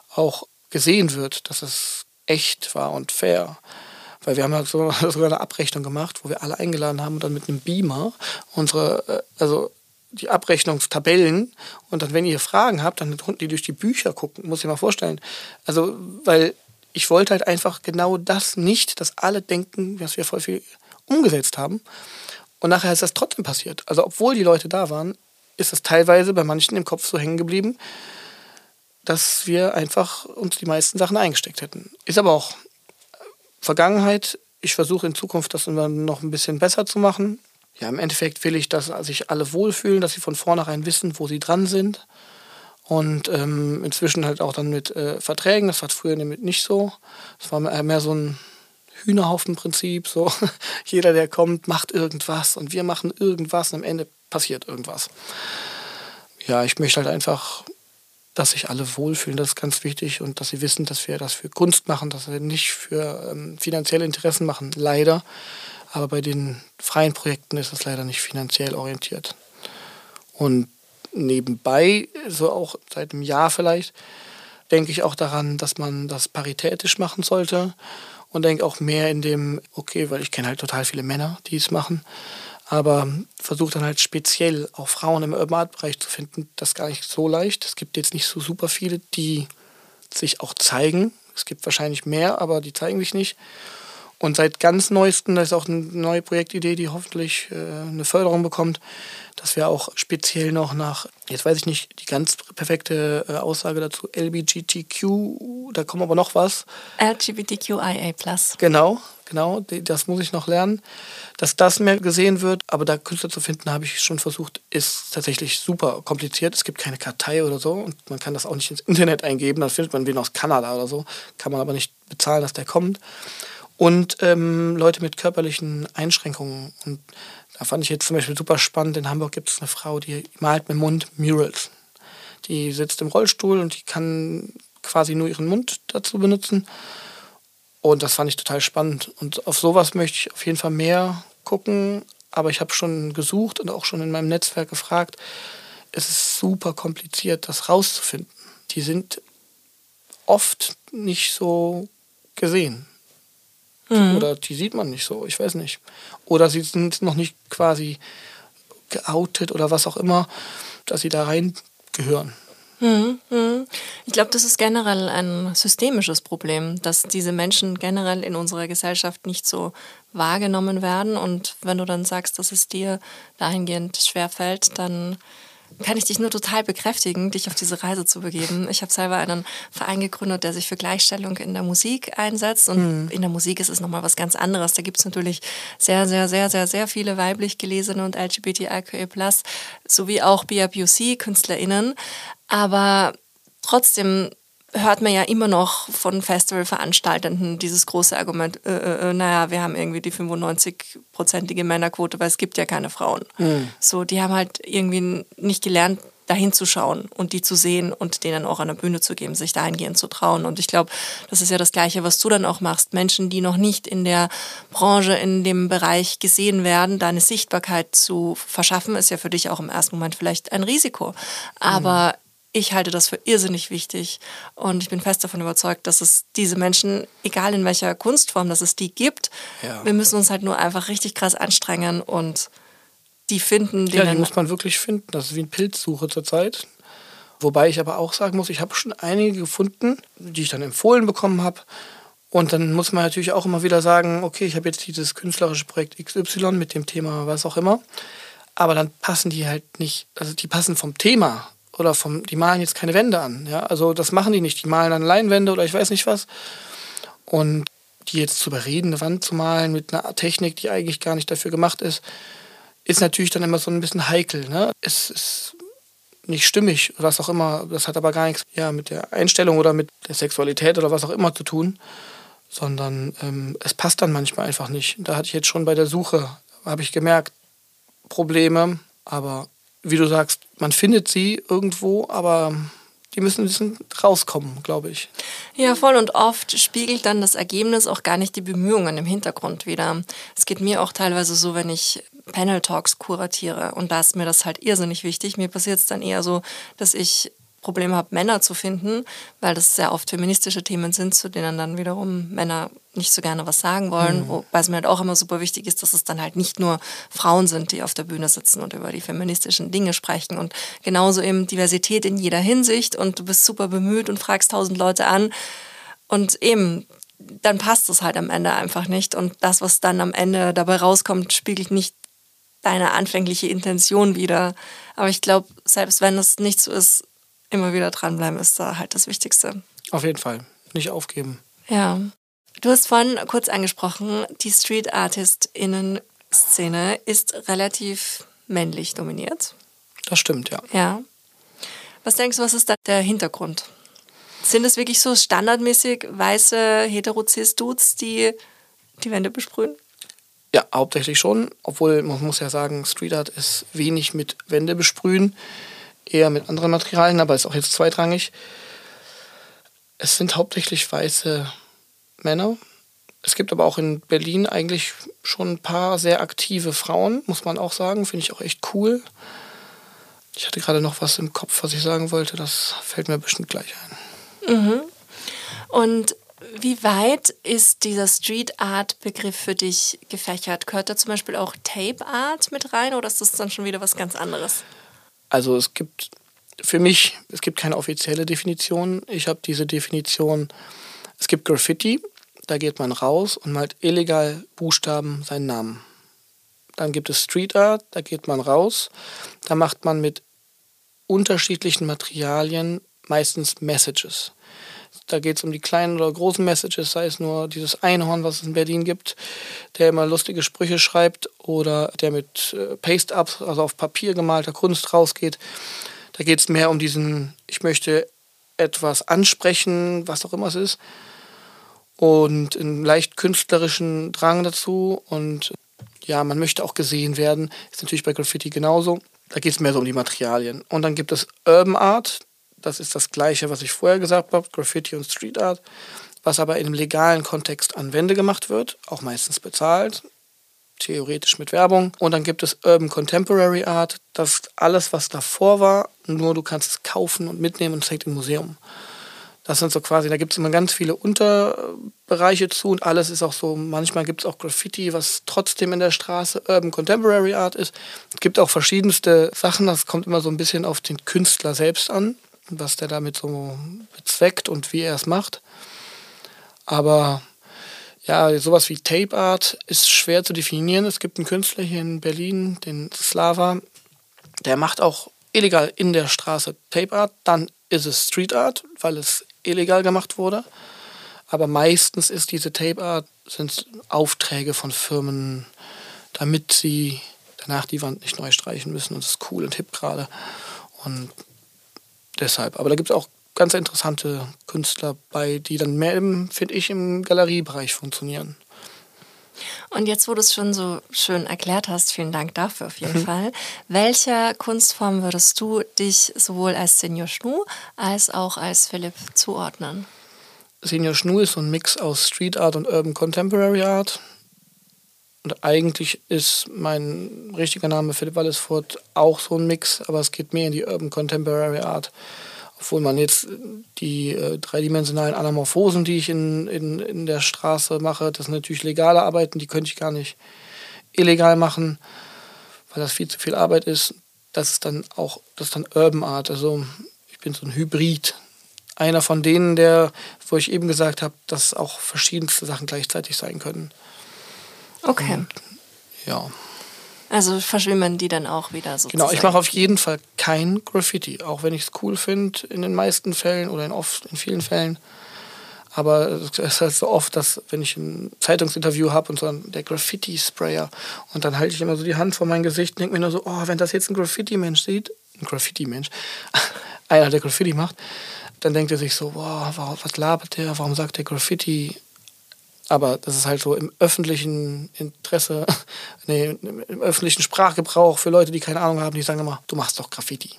auch gesehen wird, dass es echt war und fair. Weil wir haben ja so, sogar eine Abrechnung gemacht, wo wir alle eingeladen haben und dann mit einem Beamer unsere, äh, also die Abrechnungstabellen und dann, wenn ihr Fragen habt, dann konnten die durch die Bücher gucken, muss ich mal vorstellen. Also, weil ich wollte halt einfach genau das nicht, dass alle denken, dass wir voll viel umgesetzt haben. Und nachher ist das trotzdem passiert. Also, obwohl die Leute da waren, ist das teilweise bei manchen im Kopf so hängen geblieben, dass wir einfach uns die meisten Sachen eingesteckt hätten. Ist aber auch Vergangenheit. Ich versuche in Zukunft das immer noch ein bisschen besser zu machen. Ja, im Endeffekt will ich, dass sich alle wohlfühlen, dass sie von vornherein wissen, wo sie dran sind. Und ähm, inzwischen halt auch dann mit äh, Verträgen. Das war früher nämlich nicht so. Es war mehr so ein Hühnerhaufenprinzip. So jeder, der kommt, macht irgendwas und wir machen irgendwas und am Ende passiert irgendwas. Ja, ich möchte halt einfach dass sich alle wohlfühlen, das ist ganz wichtig und dass sie wissen, dass wir das für Kunst machen, dass wir nicht für ähm, finanzielle Interessen machen, leider. Aber bei den freien Projekten ist es leider nicht finanziell orientiert. Und nebenbei, so auch seit einem Jahr vielleicht, denke ich auch daran, dass man das paritätisch machen sollte und denke auch mehr in dem, okay, weil ich kenne halt total viele Männer, die es machen, aber versucht dann halt speziell auch Frauen im Urban Art Bereich zu finden. Das ist gar nicht so leicht. Es gibt jetzt nicht so super viele, die sich auch zeigen. Es gibt wahrscheinlich mehr, aber die zeigen sich nicht. Und seit ganz neuestem, das ist auch eine neue Projektidee, die hoffentlich äh, eine Förderung bekommt, dass wir auch speziell noch nach, jetzt weiß ich nicht die ganz perfekte äh, Aussage dazu, LBGTQ, da kommt aber noch was. LGBTQIA+. Genau, genau, das muss ich noch lernen, dass das mehr gesehen wird. Aber da Künstler zu finden, habe ich schon versucht, ist tatsächlich super kompliziert. Es gibt keine Kartei oder so und man kann das auch nicht ins Internet eingeben. Dann findet man wen aus Kanada oder so, kann man aber nicht bezahlen, dass der kommt und ähm, Leute mit körperlichen Einschränkungen. Und da fand ich jetzt zum Beispiel super spannend. In Hamburg gibt es eine Frau, die malt mit dem Mund Murals. Die sitzt im Rollstuhl und die kann quasi nur ihren Mund dazu benutzen. Und das fand ich total spannend. Und auf sowas möchte ich auf jeden Fall mehr gucken. Aber ich habe schon gesucht und auch schon in meinem Netzwerk gefragt. Es ist super kompliziert, das rauszufinden. Die sind oft nicht so gesehen. Mhm. Oder die sieht man nicht so, ich weiß nicht. Oder sie sind noch nicht quasi geoutet oder was auch immer, dass sie da reingehören. Hm, hm. Ich glaube, das ist generell ein systemisches Problem, dass diese Menschen generell in unserer Gesellschaft nicht so wahrgenommen werden. Und wenn du dann sagst, dass es dir dahingehend schwerfällt, dann kann ich dich nur total bekräftigen, dich auf diese Reise zu begeben. Ich habe selber einen Verein gegründet, der sich für Gleichstellung in der Musik einsetzt. Und mhm. in der Musik ist es nochmal was ganz anderes. Da gibt es natürlich sehr, sehr, sehr, sehr, sehr viele weiblich gelesene und LGBTIQA+, sowie auch BAPUC-KünstlerInnen. Aber trotzdem hört man ja immer noch von Festivalveranstaltenden dieses große Argument, äh, äh, äh naja, wir haben irgendwie die 95-prozentige Männerquote, weil es gibt ja keine Frauen. Mhm. So, die haben halt irgendwie nicht gelernt, dahin zu schauen und die zu sehen und denen auch eine Bühne zu geben, sich dahingehend zu trauen. Und ich glaube, das ist ja das Gleiche, was du dann auch machst. Menschen, die noch nicht in der Branche, in dem Bereich gesehen werden, deine Sichtbarkeit zu verschaffen, ist ja für dich auch im ersten Moment vielleicht ein Risiko. Aber mhm ich halte das für irrsinnig wichtig und ich bin fest davon überzeugt, dass es diese Menschen, egal in welcher Kunstform, dass es die gibt. Ja. Wir müssen uns halt nur einfach richtig krass anstrengen und die finden. Ja, die muss man wirklich finden. Das ist wie eine Pilzsuche zurzeit. Wobei ich aber auch sagen muss, ich habe schon einige gefunden, die ich dann empfohlen bekommen habe. Und dann muss man natürlich auch immer wieder sagen, okay, ich habe jetzt dieses künstlerische Projekt XY mit dem Thema was auch immer. Aber dann passen die halt nicht, also die passen vom Thema oder vom, die malen jetzt keine Wände an. Ja? Also das machen die nicht. Die malen dann Leinwände oder ich weiß nicht was. Und die jetzt zu überreden, eine Wand zu malen mit einer Technik, die eigentlich gar nicht dafür gemacht ist, ist natürlich dann immer so ein bisschen heikel. Ne? Es ist nicht stimmig, was auch immer. Das hat aber gar nichts ja, mit der Einstellung oder mit der Sexualität oder was auch immer zu tun, sondern ähm, es passt dann manchmal einfach nicht. Da hatte ich jetzt schon bei der Suche, habe ich gemerkt, Probleme, aber wie du sagst, man findet sie irgendwo, aber die müssen ein bisschen rauskommen, glaube ich. Ja, voll und oft spiegelt dann das Ergebnis auch gar nicht die Bemühungen im Hintergrund wieder. Es geht mir auch teilweise so, wenn ich Panel Talks kuratiere und da ist mir das halt irrsinnig wichtig. Mir passiert es dann eher so, dass ich Probleme habe, Männer zu finden, weil das sehr oft feministische Themen sind, zu denen dann wiederum Männer nicht so gerne was sagen wollen. Mhm. Wobei es mir halt auch immer super wichtig ist, dass es dann halt nicht nur Frauen sind, die auf der Bühne sitzen und über die feministischen Dinge sprechen. Und genauso eben Diversität in jeder Hinsicht. Und du bist super bemüht und fragst tausend Leute an. Und eben, dann passt es halt am Ende einfach nicht. Und das, was dann am Ende dabei rauskommt, spiegelt nicht deine anfängliche Intention wieder. Aber ich glaube, selbst wenn es nicht so ist, immer wieder dranbleiben ist da halt das Wichtigste. Auf jeden Fall. Nicht aufgeben. Ja. Du hast vorhin kurz angesprochen, die Street Artist-Innen-Szene ist relativ männlich dominiert. Das stimmt, ja. Ja. Was denkst du, was ist da der Hintergrund? Sind es wirklich so standardmäßig weiße Heterozis-Dudes, die die Wände besprühen? Ja, hauptsächlich schon. Obwohl man muss ja sagen, Street Art ist wenig mit Wände besprühen eher mit anderen Materialien, aber ist auch jetzt zweitrangig. Es sind hauptsächlich weiße Männer. Es gibt aber auch in Berlin eigentlich schon ein paar sehr aktive Frauen, muss man auch sagen. Finde ich auch echt cool. Ich hatte gerade noch was im Kopf, was ich sagen wollte. Das fällt mir bestimmt gleich ein. Mhm. Und wie weit ist dieser Street Art Begriff für dich gefächert? Gehört da zum Beispiel auch Tape Art mit rein oder ist das dann schon wieder was ganz anderes? Also es gibt für mich, es gibt keine offizielle Definition. Ich habe diese Definition, es gibt Graffiti, da geht man raus und malt illegal Buchstaben seinen Namen. Dann gibt es Street Art, da geht man raus, da macht man mit unterschiedlichen Materialien meistens Messages. Da geht es um die kleinen oder großen Messages, sei es nur dieses Einhorn, was es in Berlin gibt, der immer lustige Sprüche schreibt oder der mit äh, Paste-Ups, also auf Papier gemalter Kunst rausgeht. Da geht es mehr um diesen, ich möchte etwas ansprechen, was auch immer es ist. Und einen leicht künstlerischen Drang dazu. Und ja, man möchte auch gesehen werden. Ist natürlich bei Graffiti genauso. Da geht es mehr so um die Materialien. Und dann gibt es Urban Art. Das ist das Gleiche, was ich vorher gesagt habe, Graffiti und Street Art, was aber in einem legalen Kontext an Wände gemacht wird, auch meistens bezahlt, theoretisch mit Werbung. Und dann gibt es Urban Contemporary Art, das ist alles, was davor war, nur du kannst es kaufen und mitnehmen und zeigt im Museum. Das sind so quasi, da gibt es immer ganz viele Unterbereiche zu und alles ist auch so, manchmal gibt es auch Graffiti, was trotzdem in der Straße Urban Contemporary Art ist. Es gibt auch verschiedenste Sachen, das kommt immer so ein bisschen auf den Künstler selbst an, was der damit so bezweckt und wie er es macht. Aber ja, sowas wie Tape Art ist schwer zu definieren. Es gibt einen Künstler hier in Berlin, den Slava, der macht auch illegal in der Straße Tape Art. Dann ist es Street Art, weil es illegal gemacht wurde. Aber meistens ist diese Tape Art sind Aufträge von Firmen, damit sie danach die Wand nicht neu streichen müssen. Und das ist cool und hip gerade. Und deshalb. Aber da gibt es auch ganz interessante Künstler bei, die dann mehr finde ich, im Galeriebereich funktionieren. Und jetzt, wo du es schon so schön erklärt hast, vielen Dank dafür auf jeden mhm. Fall. Welcher Kunstform würdest du dich sowohl als Senior Schnu als auch als Philipp zuordnen? Senior Schnu ist so ein Mix aus Street Art und Urban Contemporary Art. Und eigentlich ist mein richtiger Name Philipp Wallesfurt auch so ein Mix, aber es geht mehr in die Urban Contemporary Art obwohl man jetzt die äh, dreidimensionalen Anamorphosen, die ich in, in, in der Straße mache, das sind natürlich legale Arbeiten, die könnte ich gar nicht illegal machen, weil das viel zu viel Arbeit ist. Das ist dann auch, das ist dann Urban Art, also ich bin so ein Hybrid. Einer von denen, der, wo ich eben gesagt habe, dass auch verschiedenste Sachen gleichzeitig sein können. Okay. Und, ja. Also verschwimmen die dann auch wieder so. Genau, ich mache auf jeden Fall kein Graffiti, auch wenn ich es cool finde in den meisten Fällen oder in oft in vielen Fällen. Aber es ist halt so oft, dass wenn ich ein Zeitungsinterview habe und so der Graffiti-Sprayer und dann halte ich immer so die Hand vor mein Gesicht und denke mir nur so, oh, wenn das jetzt ein Graffiti-Mensch sieht, ein Graffiti-Mensch, einer, der Graffiti macht, dann denkt er sich so, boah, was labert der, warum sagt der Graffiti? Aber das ist halt so im öffentlichen Interesse, nee, im öffentlichen Sprachgebrauch für Leute, die keine Ahnung haben, die sagen immer, du machst doch Graffiti.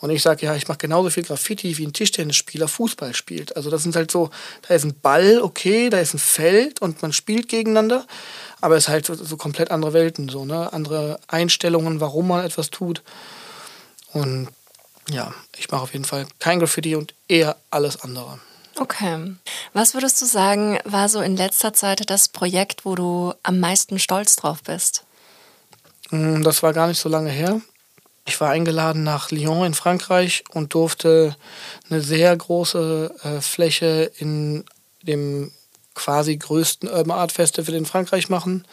Und ich sage, ja, ich mache genauso viel Graffiti, wie ein Tischtennisspieler Fußball spielt. Also das sind halt so, da ist ein Ball, okay, da ist ein Feld und man spielt gegeneinander, aber es ist halt so, so komplett andere Welten, so, ne? Andere Einstellungen, warum man etwas tut. Und ja, ich mache auf jeden Fall kein Graffiti und eher alles andere. Okay. Was würdest du sagen, war so in letzter Zeit das Projekt, wo du am meisten stolz drauf bist? Mm, das war gar nicht so lange her. Ich war eingeladen nach Lyon in Frankreich und durfte eine sehr große äh, Fläche in dem quasi größten Urban Art Festival in Frankreich machen.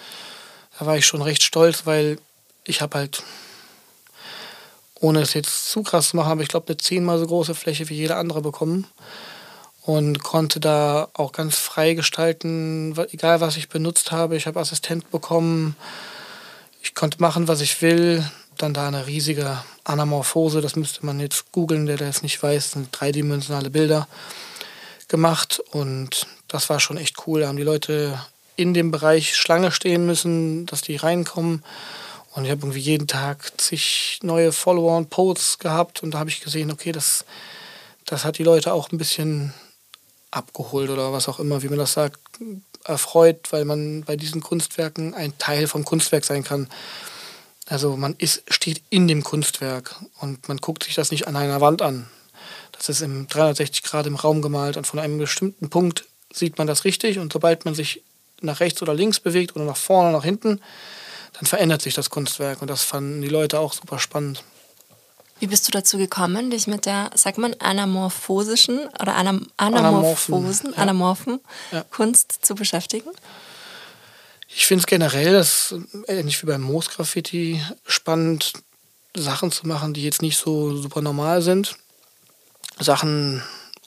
Da war ich schon recht stolz, weil ich habe halt, ohne es jetzt zu krass zu machen, aber ich glaube eine zehnmal so große Fläche wie jeder andere bekommen und konnte da auch ganz frei gestalten, egal was ich benutzt habe. Ich habe Assistent bekommen, ich konnte machen, was ich will. Dann da eine riesige Anamorphose, das müsste man jetzt googeln, der das nicht weiß, sind dreidimensionale Bilder gemacht und das war schon echt cool. Da haben die Leute in dem Bereich Schlange stehen müssen, dass die reinkommen. Und ich habe irgendwie jeden Tag zig neue Follower und Posts gehabt und da habe ich gesehen, okay, das, das hat die Leute auch ein bisschen abgeholt oder was auch immer, wie man das sagt, erfreut, weil man bei diesen Kunstwerken ein Teil vom Kunstwerk sein kann. Also man ist, steht in dem Kunstwerk und man guckt sich das nicht an einer Wand an. Das ist im 360 Grad im Raum gemalt und von einem bestimmten Punkt sieht man das richtig und sobald man sich nach rechts oder links bewegt oder nach vorne oder nach hinten, dann verändert sich das Kunstwerk und das fanden die Leute auch super spannend. Wie bist du dazu gekommen, dich mit der, sagt man, anamorphosischen oder anam anamorphosen, ja. anamorphen ja. Kunst zu beschäftigen? Ich finde es generell, das ähnlich wie beim Moosgraffiti, spannend, Sachen zu machen, die jetzt nicht so super normal sind. Sachen,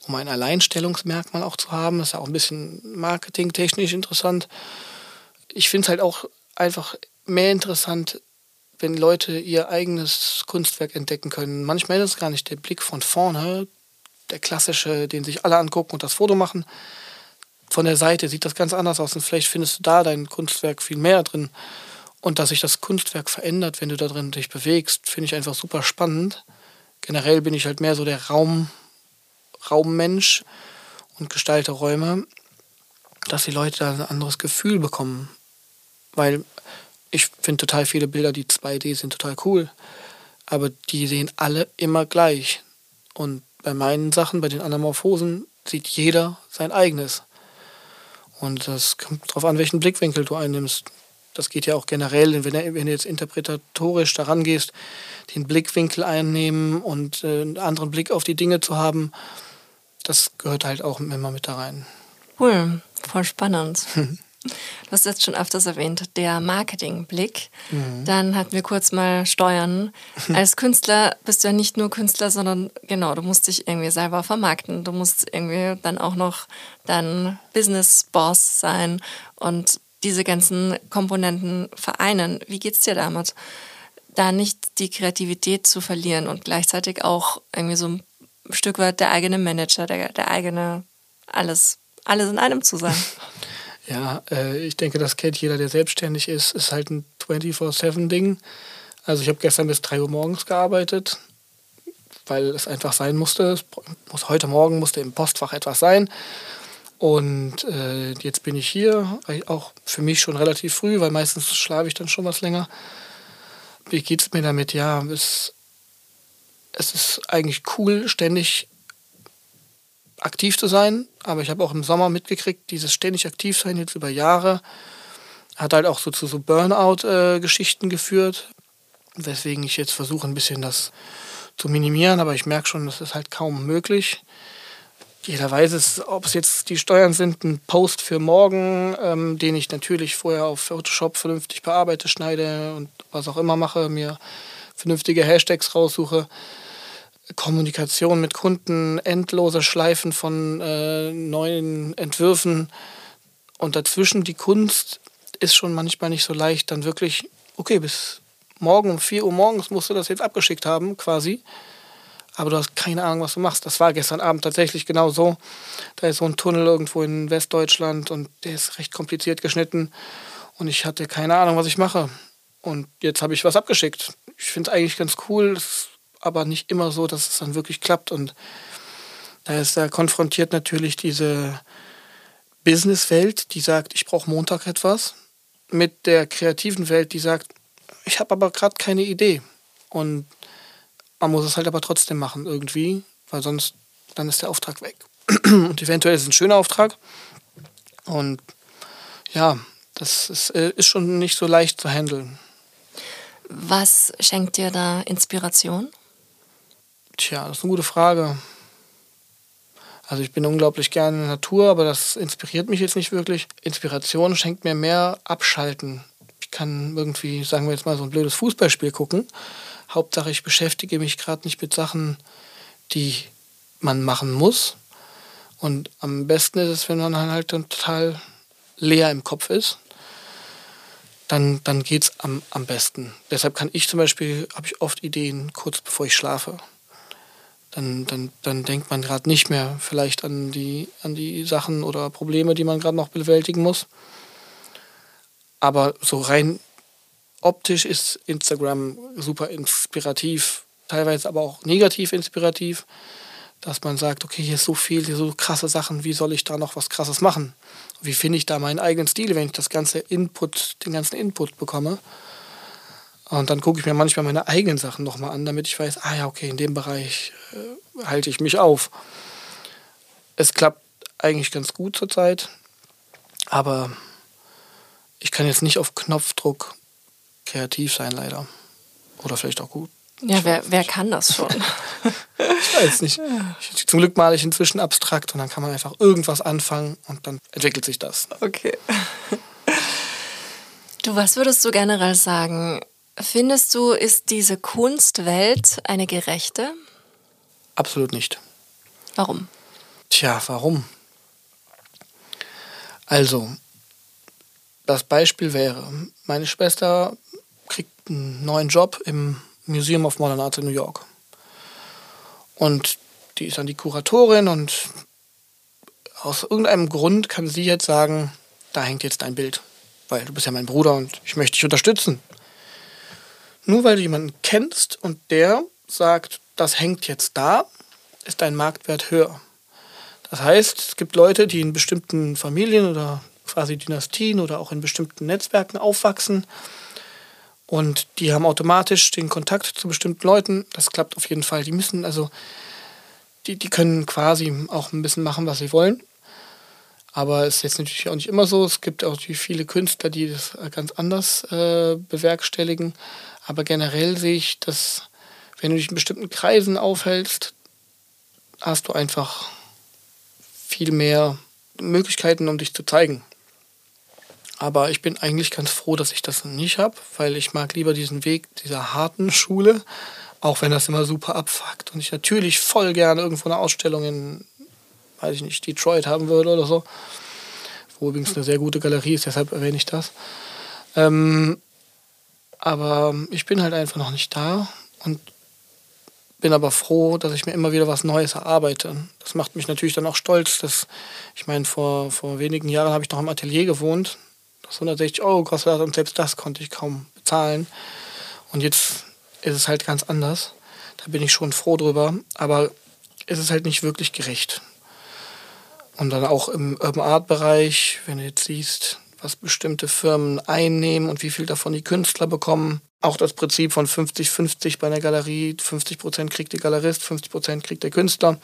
um ein Alleinstellungsmerkmal auch zu haben, das ist ja auch ein bisschen marketingtechnisch interessant. Ich finde es halt auch einfach mehr interessant, wenn Leute ihr eigenes Kunstwerk entdecken können. Manchmal ist es gar nicht der Blick von vorne, der klassische, den sich alle angucken und das Foto machen. Von der Seite sieht das ganz anders aus und vielleicht findest du da dein Kunstwerk viel mehr drin. Und dass sich das Kunstwerk verändert, wenn du da drin dich bewegst, finde ich einfach super spannend. Generell bin ich halt mehr so der Raum, Raummensch und gestalte Räume, dass die Leute da ein anderes Gefühl bekommen. Weil ich finde total viele Bilder, die 2D sind, total cool. Aber die sehen alle immer gleich. Und bei meinen Sachen, bei den Anamorphosen, sieht jeder sein eigenes. Und das kommt darauf an, welchen Blickwinkel du einnimmst. Das geht ja auch generell, wenn, wenn du jetzt interpretatorisch daran gehst, den Blickwinkel einnehmen und äh, einen anderen Blick auf die Dinge zu haben, das gehört halt auch immer mit da rein. Cool, voll spannend. Du hast jetzt schon öfters erwähnt, der Marketingblick. Mhm. Dann hatten wir kurz mal Steuern. Als Künstler bist du ja nicht nur Künstler, sondern genau, du musst dich irgendwie selber vermarkten. Du musst irgendwie dann auch noch dein Business-Boss sein und diese ganzen Komponenten vereinen. Wie geht's dir damit? Da nicht die Kreativität zu verlieren und gleichzeitig auch irgendwie so ein Stück weit der eigene Manager, der, der eigene alles, alles in einem zu sein. Ja, äh, ich denke, das kennt jeder, der selbstständig ist. Ist halt ein 24-7-Ding. Also ich habe gestern bis 3 Uhr morgens gearbeitet, weil es einfach sein musste. Es muss, heute Morgen musste im Postfach etwas sein. Und äh, jetzt bin ich hier, auch für mich schon relativ früh, weil meistens schlafe ich dann schon was länger. Wie geht es mir damit? Ja, es, es ist eigentlich cool, ständig aktiv zu sein. Aber ich habe auch im Sommer mitgekriegt, dieses ständig aktiv sein jetzt über Jahre hat halt auch so zu so Burnout-Geschichten geführt. Weswegen ich jetzt versuche, ein bisschen das zu minimieren. Aber ich merke schon, das ist halt kaum möglich. Jeder weiß es, ob es jetzt die Steuern sind, ein Post für morgen, ähm, den ich natürlich vorher auf Photoshop vernünftig bearbeite, schneide und was auch immer mache, mir vernünftige Hashtags raussuche. Kommunikation mit Kunden, endlose Schleifen von äh, neuen Entwürfen und dazwischen die Kunst ist schon manchmal nicht so leicht, dann wirklich, okay, bis morgen um 4 Uhr morgens musst du das jetzt abgeschickt haben, quasi. Aber du hast keine Ahnung, was du machst. Das war gestern Abend tatsächlich genau so. Da ist so ein Tunnel irgendwo in Westdeutschland und der ist recht kompliziert geschnitten. Und ich hatte keine Ahnung, was ich mache. Und jetzt habe ich was abgeschickt. Ich finde es eigentlich ganz cool. Es aber nicht immer so, dass es dann wirklich klappt. Und da ist da konfrontiert natürlich diese Businesswelt, die sagt, ich brauche Montag etwas, mit der kreativen Welt, die sagt, ich habe aber gerade keine Idee. Und man muss es halt aber trotzdem machen irgendwie, weil sonst dann ist der Auftrag weg. Und eventuell ist es ein schöner Auftrag. Und ja, das ist, äh, ist schon nicht so leicht zu handeln. Was schenkt dir da Inspiration? Tja, das ist eine gute Frage. Also ich bin unglaublich gerne in der Natur, aber das inspiriert mich jetzt nicht wirklich. Inspiration schenkt mir mehr Abschalten. Ich kann irgendwie, sagen wir jetzt mal, so ein blödes Fußballspiel gucken. Hauptsache, ich beschäftige mich gerade nicht mit Sachen, die man machen muss. Und am besten ist es, wenn man halt total leer im Kopf ist. Dann, dann geht es am, am besten. Deshalb kann ich zum Beispiel, habe ich oft Ideen kurz bevor ich schlafe dann, dann, dann denkt man gerade nicht mehr vielleicht an die, an die Sachen oder Probleme, die man gerade noch bewältigen muss. Aber so rein optisch ist Instagram super inspirativ, teilweise aber auch negativ inspirativ, dass man sagt, okay, hier ist so viel, hier so krasse Sachen, wie soll ich da noch was Krasses machen? Wie finde ich da meinen eigenen Stil, wenn ich das ganze Input, den ganzen Input bekomme? Und dann gucke ich mir manchmal meine eigenen Sachen nochmal an, damit ich weiß, ah ja, okay, in dem Bereich äh, halte ich mich auf. Es klappt eigentlich ganz gut zurzeit, aber ich kann jetzt nicht auf Knopfdruck kreativ sein, leider. Oder vielleicht auch gut. Ja, wer, wer kann das schon? ich weiß nicht. Ich, zum Glück male ich inzwischen abstrakt und dann kann man einfach irgendwas anfangen und dann entwickelt sich das. Okay. Du, was würdest du generell sagen? Findest du, ist diese Kunstwelt eine gerechte? Absolut nicht. Warum? Tja, warum? Also, das Beispiel wäre, meine Schwester kriegt einen neuen Job im Museum of Modern Art in New York. Und die ist dann die Kuratorin und aus irgendeinem Grund kann sie jetzt sagen, da hängt jetzt dein Bild, weil du bist ja mein Bruder und ich möchte dich unterstützen. Nur weil du jemanden kennst und der sagt, das hängt jetzt da, ist dein Marktwert höher. Das heißt, es gibt Leute, die in bestimmten Familien oder quasi Dynastien oder auch in bestimmten Netzwerken aufwachsen und die haben automatisch den Kontakt zu bestimmten Leuten. Das klappt auf jeden Fall. Die müssen also, die, die können quasi auch ein bisschen machen, was sie wollen. Aber es ist jetzt natürlich auch nicht immer so. Es gibt auch viele Künstler, die das ganz anders äh, bewerkstelligen. Aber generell sehe ich, dass wenn du dich in bestimmten Kreisen aufhältst, hast du einfach viel mehr Möglichkeiten, um dich zu zeigen. Aber ich bin eigentlich ganz froh, dass ich das nicht habe, weil ich mag lieber diesen Weg dieser harten Schule, auch wenn das immer super abfuckt. Und ich natürlich voll gerne irgendwo eine Ausstellung in, weiß ich nicht, Detroit haben würde oder so. Wo übrigens eine sehr gute Galerie ist, deshalb erwähne ich das. Ähm, aber ich bin halt einfach noch nicht da und bin aber froh, dass ich mir immer wieder was Neues erarbeite. Das macht mich natürlich dann auch stolz. Dass, ich meine, vor, vor wenigen Jahren habe ich noch im Atelier gewohnt das 160 Euro gekostet hat und selbst das konnte ich kaum bezahlen. Und jetzt ist es halt ganz anders. Da bin ich schon froh drüber. Aber es ist halt nicht wirklich gerecht. Und dann auch im Urban Art Bereich, wenn du jetzt siehst, was bestimmte Firmen einnehmen und wie viel davon die Künstler bekommen. Auch das Prinzip von 50-50 bei einer Galerie. 50 Prozent kriegt der Galerist, 50 Prozent kriegt der Künstler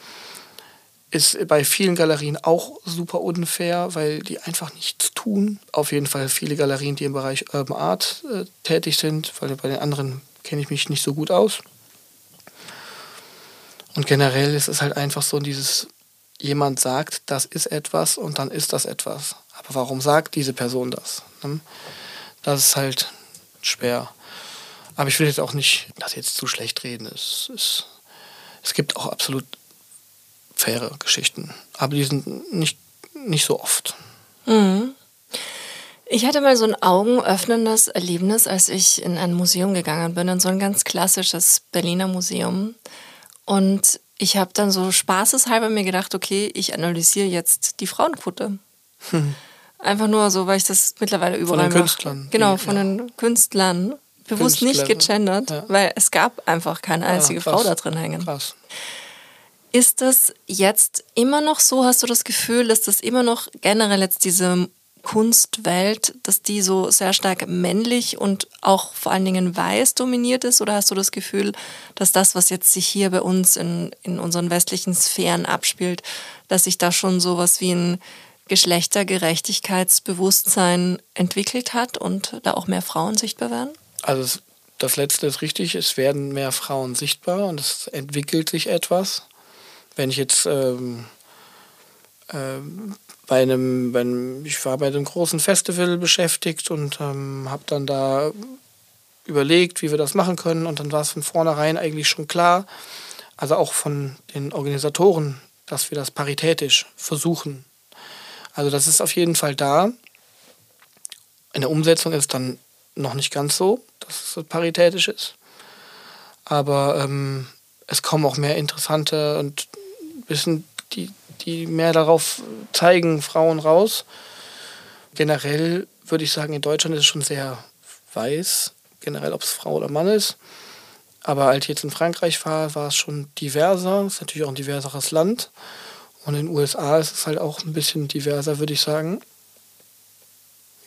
ist bei vielen Galerien auch super unfair, weil die einfach nichts tun. Auf jeden Fall viele Galerien, die im Bereich Urban Art äh, tätig sind, weil bei den anderen kenne ich mich nicht so gut aus. Und generell ist es halt einfach so dieses, jemand sagt, das ist etwas und dann ist das etwas. Warum sagt diese Person das? Ne? Das ist halt schwer. Aber ich will jetzt auch nicht das jetzt zu schlecht reden. Es, es, es gibt auch absolut faire Geschichten. Aber die sind nicht, nicht so oft. Mhm. Ich hatte mal so ein augenöffnendes Erlebnis, als ich in ein Museum gegangen bin, in so ein ganz klassisches Berliner Museum. Und ich habe dann so spaßeshalber mir gedacht, okay, ich analysiere jetzt die Frauenquote. Hm. Einfach nur so, weil ich das mittlerweile überall Von den Künstlern. Genau, von ja. den Künstlern. Bewusst Künstler. nicht gegendert, ja. weil es gab einfach keine einzige ja, Frau da drin hängen. Krass. Ist das jetzt immer noch so? Hast du das Gefühl, dass das immer noch generell jetzt diese Kunstwelt, dass die so sehr stark männlich und auch vor allen Dingen weiß dominiert ist? Oder hast du das Gefühl, dass das, was jetzt sich hier bei uns in, in unseren westlichen Sphären abspielt, dass sich da schon sowas wie ein Geschlechtergerechtigkeitsbewusstsein entwickelt hat und da auch mehr Frauen sichtbar werden? Also das Letzte ist richtig, es werden mehr Frauen sichtbar und es entwickelt sich etwas wenn ich jetzt ähm, ähm, bei, einem, bei ich war bei einem großen Festival beschäftigt und ähm, habe dann da überlegt, wie wir das machen können und dann war es von vornherein eigentlich schon klar, also auch von den Organisatoren, dass wir das paritätisch versuchen. Also das ist auf jeden Fall da. In der Umsetzung ist es dann noch nicht ganz so, dass es paritätisch ist. Aber ähm, es kommen auch mehr interessante und bisschen die, die mehr darauf zeigen, Frauen raus. Generell würde ich sagen, in Deutschland ist es schon sehr weiß, generell ob es Frau oder Mann ist. Aber als ich jetzt in Frankreich war, war es schon diverser. Es ist natürlich auch ein diverseres Land. Und in den USA ist es halt auch ein bisschen diverser, würde ich sagen.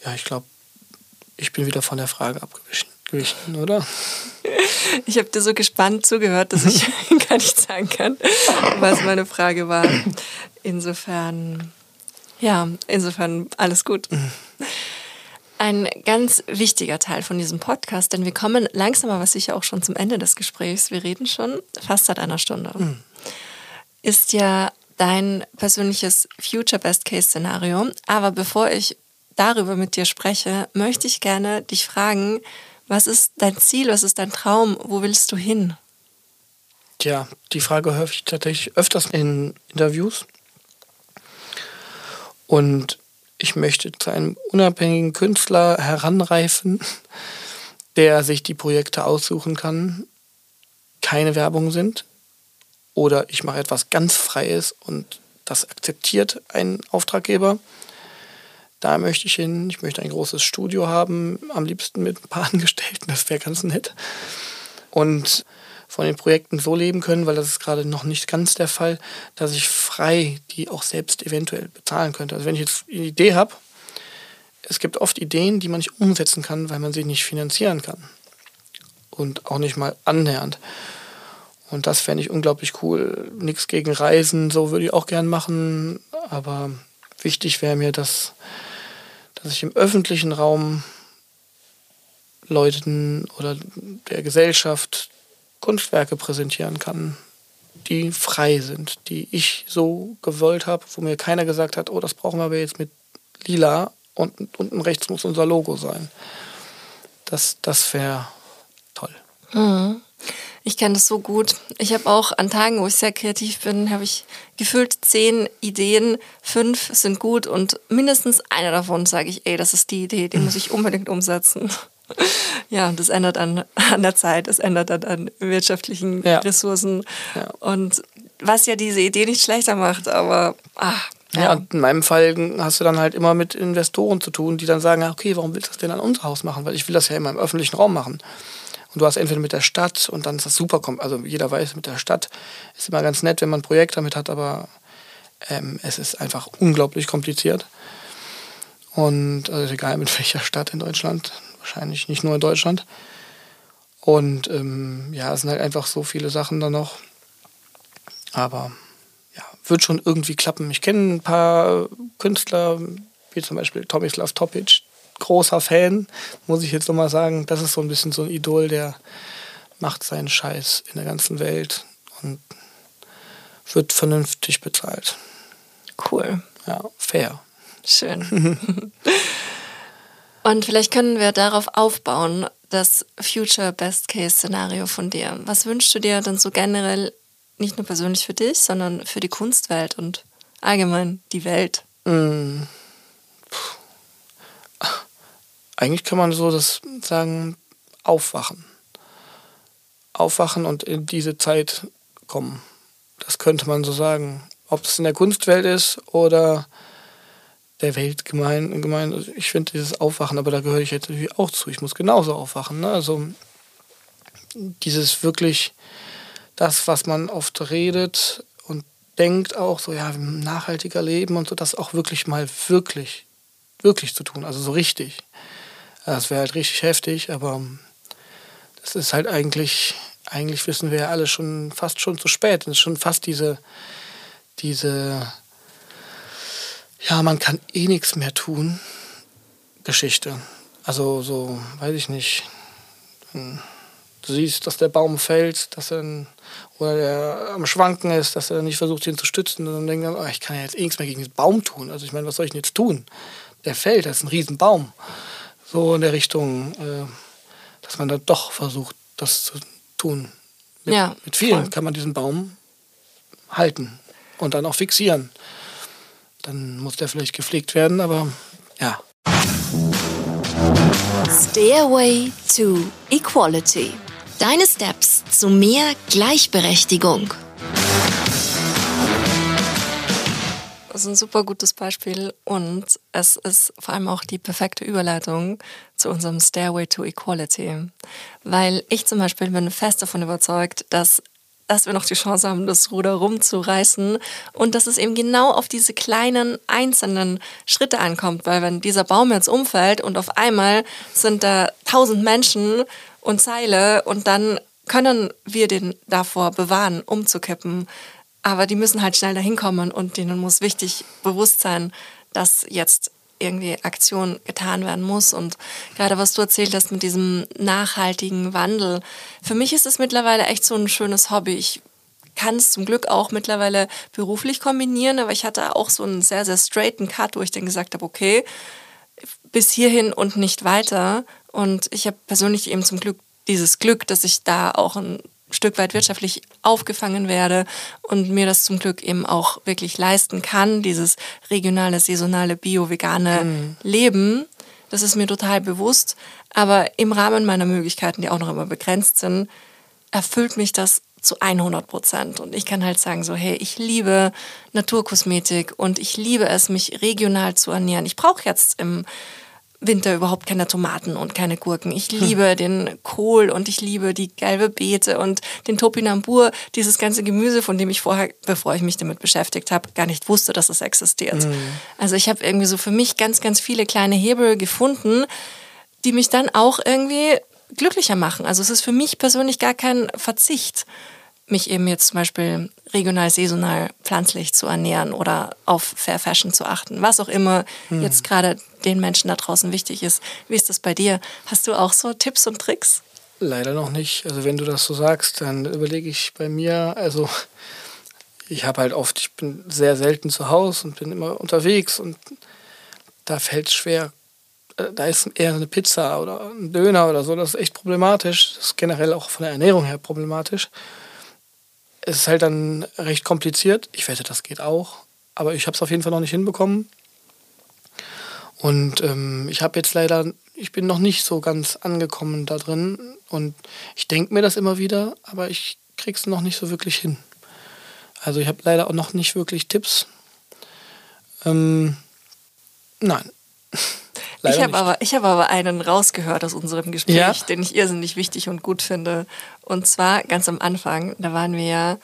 Ja, ich glaube, ich bin wieder von der Frage abgewichen gewichen, oder? Ich habe dir so gespannt zugehört, dass ich gar nicht sagen kann, was meine Frage war. Insofern, ja, insofern alles gut. Ein ganz wichtiger Teil von diesem Podcast, denn wir kommen langsam aber sicher auch schon zum Ende des Gesprächs. Wir reden schon fast seit einer Stunde. Mhm. Ist ja dein persönliches Future Best Case Szenario. Aber bevor ich darüber mit dir spreche, möchte ich gerne dich fragen, was ist dein Ziel? Was ist dein Traum? Wo willst du hin? Tja, die Frage höre ich tatsächlich öfters in Interviews. Und ich möchte zu einem unabhängigen Künstler heranreifen, der sich die Projekte aussuchen kann, keine Werbung sind. Oder ich mache etwas ganz Freies und das akzeptiert ein Auftraggeber. Da möchte ich hin. Ich möchte ein großes Studio haben, am liebsten mit ein paar Angestellten, das wäre ganz nett. Und von den Projekten so leben können, weil das ist gerade noch nicht ganz der Fall, dass ich frei die auch selbst eventuell bezahlen könnte. Also wenn ich jetzt eine Idee habe, es gibt oft Ideen, die man nicht umsetzen kann, weil man sie nicht finanzieren kann. Und auch nicht mal annähernd. Und das fände ich unglaublich cool. Nichts gegen Reisen, so würde ich auch gern machen. Aber wichtig wäre mir, dass, dass ich im öffentlichen Raum Leuten oder der Gesellschaft Kunstwerke präsentieren kann, die frei sind, die ich so gewollt habe, wo mir keiner gesagt hat, oh, das brauchen wir aber jetzt mit lila und unten rechts muss unser Logo sein. Das, das wäre toll. Mhm. Ich kenne das so gut. Ich habe auch an Tagen, wo ich sehr kreativ bin, habe ich gefühlt zehn Ideen, fünf sind gut und mindestens einer davon sage ich, ey, das ist die Idee, die muss ich unbedingt umsetzen. Ja, und das ändert an, an der Zeit, es ändert dann an wirtschaftlichen ja. Ressourcen. Ja. Und was ja diese Idee nicht schlechter macht, aber ach, ja. ja, in meinem Fall hast du dann halt immer mit Investoren zu tun, die dann sagen, okay, warum willst du das denn an unser Haus machen? Weil ich will das ja immer im öffentlichen Raum machen. Und du hast entweder mit der Stadt und dann ist das super, also jeder weiß, mit der Stadt ist immer ganz nett, wenn man ein Projekt damit hat, aber ähm, es ist einfach unglaublich kompliziert. Und also egal mit welcher Stadt in Deutschland, wahrscheinlich nicht nur in Deutschland. Und ähm, ja, es sind halt einfach so viele Sachen da noch. Aber ja, wird schon irgendwie klappen. Ich kenne ein paar Künstler, wie zum Beispiel Tomislav Topic, großer Fan, muss ich jetzt nochmal sagen. Das ist so ein bisschen so ein Idol, der macht seinen Scheiß in der ganzen Welt und wird vernünftig bezahlt. Cool. Ja, fair. Schön. und vielleicht können wir darauf aufbauen, das Future Best Case Szenario von dir. Was wünschst du dir denn so generell, nicht nur persönlich für dich, sondern für die Kunstwelt und allgemein die Welt? Mm. Eigentlich kann man so das sagen, aufwachen. Aufwachen und in diese Zeit kommen. Das könnte man so sagen. Ob es in der Kunstwelt ist oder der Welt gemein. gemein also ich finde dieses Aufwachen, aber da gehöre ich jetzt natürlich auch zu. Ich muss genauso aufwachen. Ne? Also dieses wirklich, das, was man oft redet und denkt auch so, ja, nachhaltiger Leben und so, das auch wirklich mal wirklich, wirklich zu tun. Also so richtig. Das wäre halt richtig heftig, aber das ist halt eigentlich, eigentlich wissen wir ja alle schon fast schon zu spät. Es ist schon fast diese, diese, ja, man kann eh nichts mehr tun, Geschichte. Also so, weiß ich nicht. Du siehst, dass der Baum fällt, dass er oder der am Schwanken ist, dass er nicht versucht, ihn zu stützen. Und dann denkt er, oh, ich kann ja jetzt eh nichts mehr gegen den Baum tun. Also ich meine, was soll ich denn jetzt tun? Der fällt, das ist ein Riesenbaum so in der Richtung, äh, dass man dann doch versucht, das zu tun. Mit, ja, mit vielen voll. kann man diesen Baum halten und dann auch fixieren. Dann muss der vielleicht gepflegt werden, aber ja. Stairway to Equality. Deine Steps zu mehr Gleichberechtigung. Ist ein super gutes Beispiel und es ist vor allem auch die perfekte Überleitung zu unserem Stairway to Equality. Weil ich zum Beispiel bin fest davon überzeugt, dass dass wir noch die Chance haben, das Ruder rumzureißen und dass es eben genau auf diese kleinen einzelnen Schritte ankommt, weil wenn dieser Baum jetzt umfällt und auf einmal sind da tausend Menschen und Seile und dann können wir den davor bewahren, umzukippen. Aber die müssen halt schnell dahin kommen und denen muss wichtig bewusst sein, dass jetzt irgendwie Aktion getan werden muss. Und gerade was du erzählt hast mit diesem nachhaltigen Wandel, für mich ist es mittlerweile echt so ein schönes Hobby. Ich kann es zum Glück auch mittlerweile beruflich kombinieren, aber ich hatte auch so einen sehr, sehr straighten Cut, wo ich dann gesagt habe, okay, bis hierhin und nicht weiter. Und ich habe persönlich eben zum Glück dieses Glück, dass ich da auch ein Stück weit wirtschaftlich aufgefangen werde und mir das zum Glück eben auch wirklich leisten kann, dieses regionale, saisonale, bio-vegane mhm. Leben. Das ist mir total bewusst. Aber im Rahmen meiner Möglichkeiten, die auch noch immer begrenzt sind, erfüllt mich das zu 100 Prozent. Und ich kann halt sagen, so, hey, ich liebe Naturkosmetik und ich liebe es, mich regional zu ernähren. Ich brauche jetzt im Winter überhaupt keine Tomaten und keine Gurken. Ich liebe hm. den Kohl und ich liebe die gelbe Beete und den Topinambur, dieses ganze Gemüse, von dem ich vorher, bevor ich mich damit beschäftigt habe, gar nicht wusste, dass es existiert. Hm. Also ich habe irgendwie so für mich ganz, ganz viele kleine Hebel gefunden, die mich dann auch irgendwie glücklicher machen. Also es ist für mich persönlich gar kein Verzicht. Mich eben jetzt zum Beispiel regional, saisonal, pflanzlich zu ernähren oder auf Fair Fashion zu achten, was auch immer hm. jetzt gerade den Menschen da draußen wichtig ist. Wie ist das bei dir? Hast du auch so Tipps und Tricks? Leider noch nicht. Also wenn du das so sagst, dann überlege ich bei mir, also ich habe halt oft, ich bin sehr selten zu Hause und bin immer unterwegs und da fällt es schwer. Äh, da ist eher eine Pizza oder ein Döner oder so, das ist echt problematisch. Das ist generell auch von der Ernährung her problematisch. Es ist halt dann recht kompliziert. Ich wette, das geht auch. Aber ich habe es auf jeden Fall noch nicht hinbekommen. Und ähm, ich habe jetzt leider, ich bin noch nicht so ganz angekommen da drin. Und ich denke mir das immer wieder, aber ich krieg's noch nicht so wirklich hin. Also ich habe leider auch noch nicht wirklich Tipps. Ähm, nein. ich habe aber, hab aber einen rausgehört aus unserem Gespräch, ja? den ich irrsinnig wichtig und gut finde. Und zwar ganz am Anfang, da waren wir ja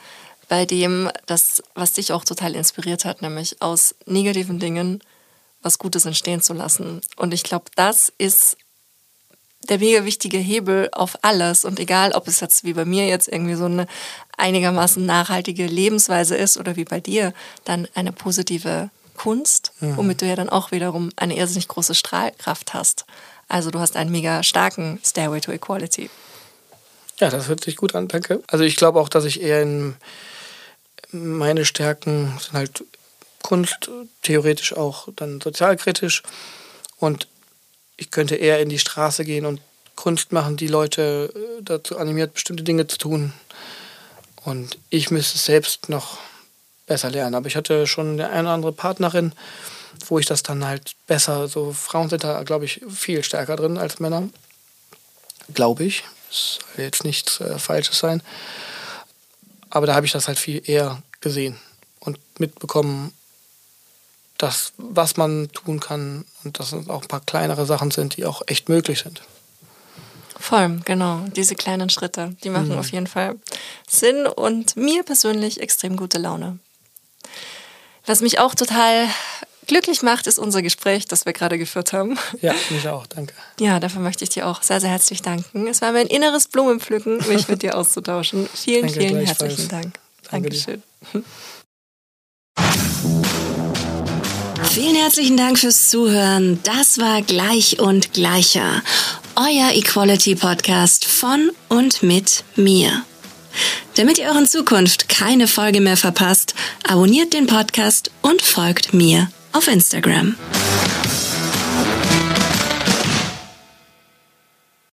bei dem, das, was dich auch total inspiriert hat, nämlich aus negativen Dingen was Gutes entstehen zu lassen. Und ich glaube, das ist der mega wichtige Hebel auf alles. Und egal, ob es jetzt wie bei mir jetzt irgendwie so eine einigermaßen nachhaltige Lebensweise ist oder wie bei dir, dann eine positive Kunst, mhm. womit du ja dann auch wiederum eine irrsinnig große Strahlkraft hast. Also du hast einen mega starken Stairway to Equality. Ja, das hört sich gut an, danke. Also ich glaube auch, dass ich eher in meine Stärken sind halt Kunst, theoretisch auch dann sozialkritisch und ich könnte eher in die Straße gehen und Kunst machen, die Leute äh, dazu animiert, bestimmte Dinge zu tun. Und ich müsste es selbst noch besser lernen. Aber ich hatte schon eine oder andere Partnerin, wo ich das dann halt besser, so Frauen sind da, glaube ich, viel stärker drin als Männer. Glaube ich. Das soll jetzt nichts äh, Falsches sein. Aber da habe ich das halt viel eher gesehen und mitbekommen, das, was man tun kann und dass es auch ein paar kleinere Sachen sind, die auch echt möglich sind. Voll, genau. Diese kleinen Schritte, die machen mhm. auf jeden Fall Sinn und mir persönlich extrem gute Laune. Was mich auch total glücklich macht, ist unser Gespräch, das wir gerade geführt haben. Ja, mich auch, danke. Ja, dafür möchte ich dir auch sehr, sehr herzlich danken. Es war mein inneres Blumenpflücken, mich mit dir auszutauschen. Vielen, danke, vielen herzlichen Dank. Dankeschön. Danke Vielen herzlichen Dank fürs Zuhören. Das war Gleich und Gleicher, euer Equality Podcast von und mit mir. Damit ihr euren Zukunft keine Folge mehr verpasst, abonniert den Podcast und folgt mir auf Instagram.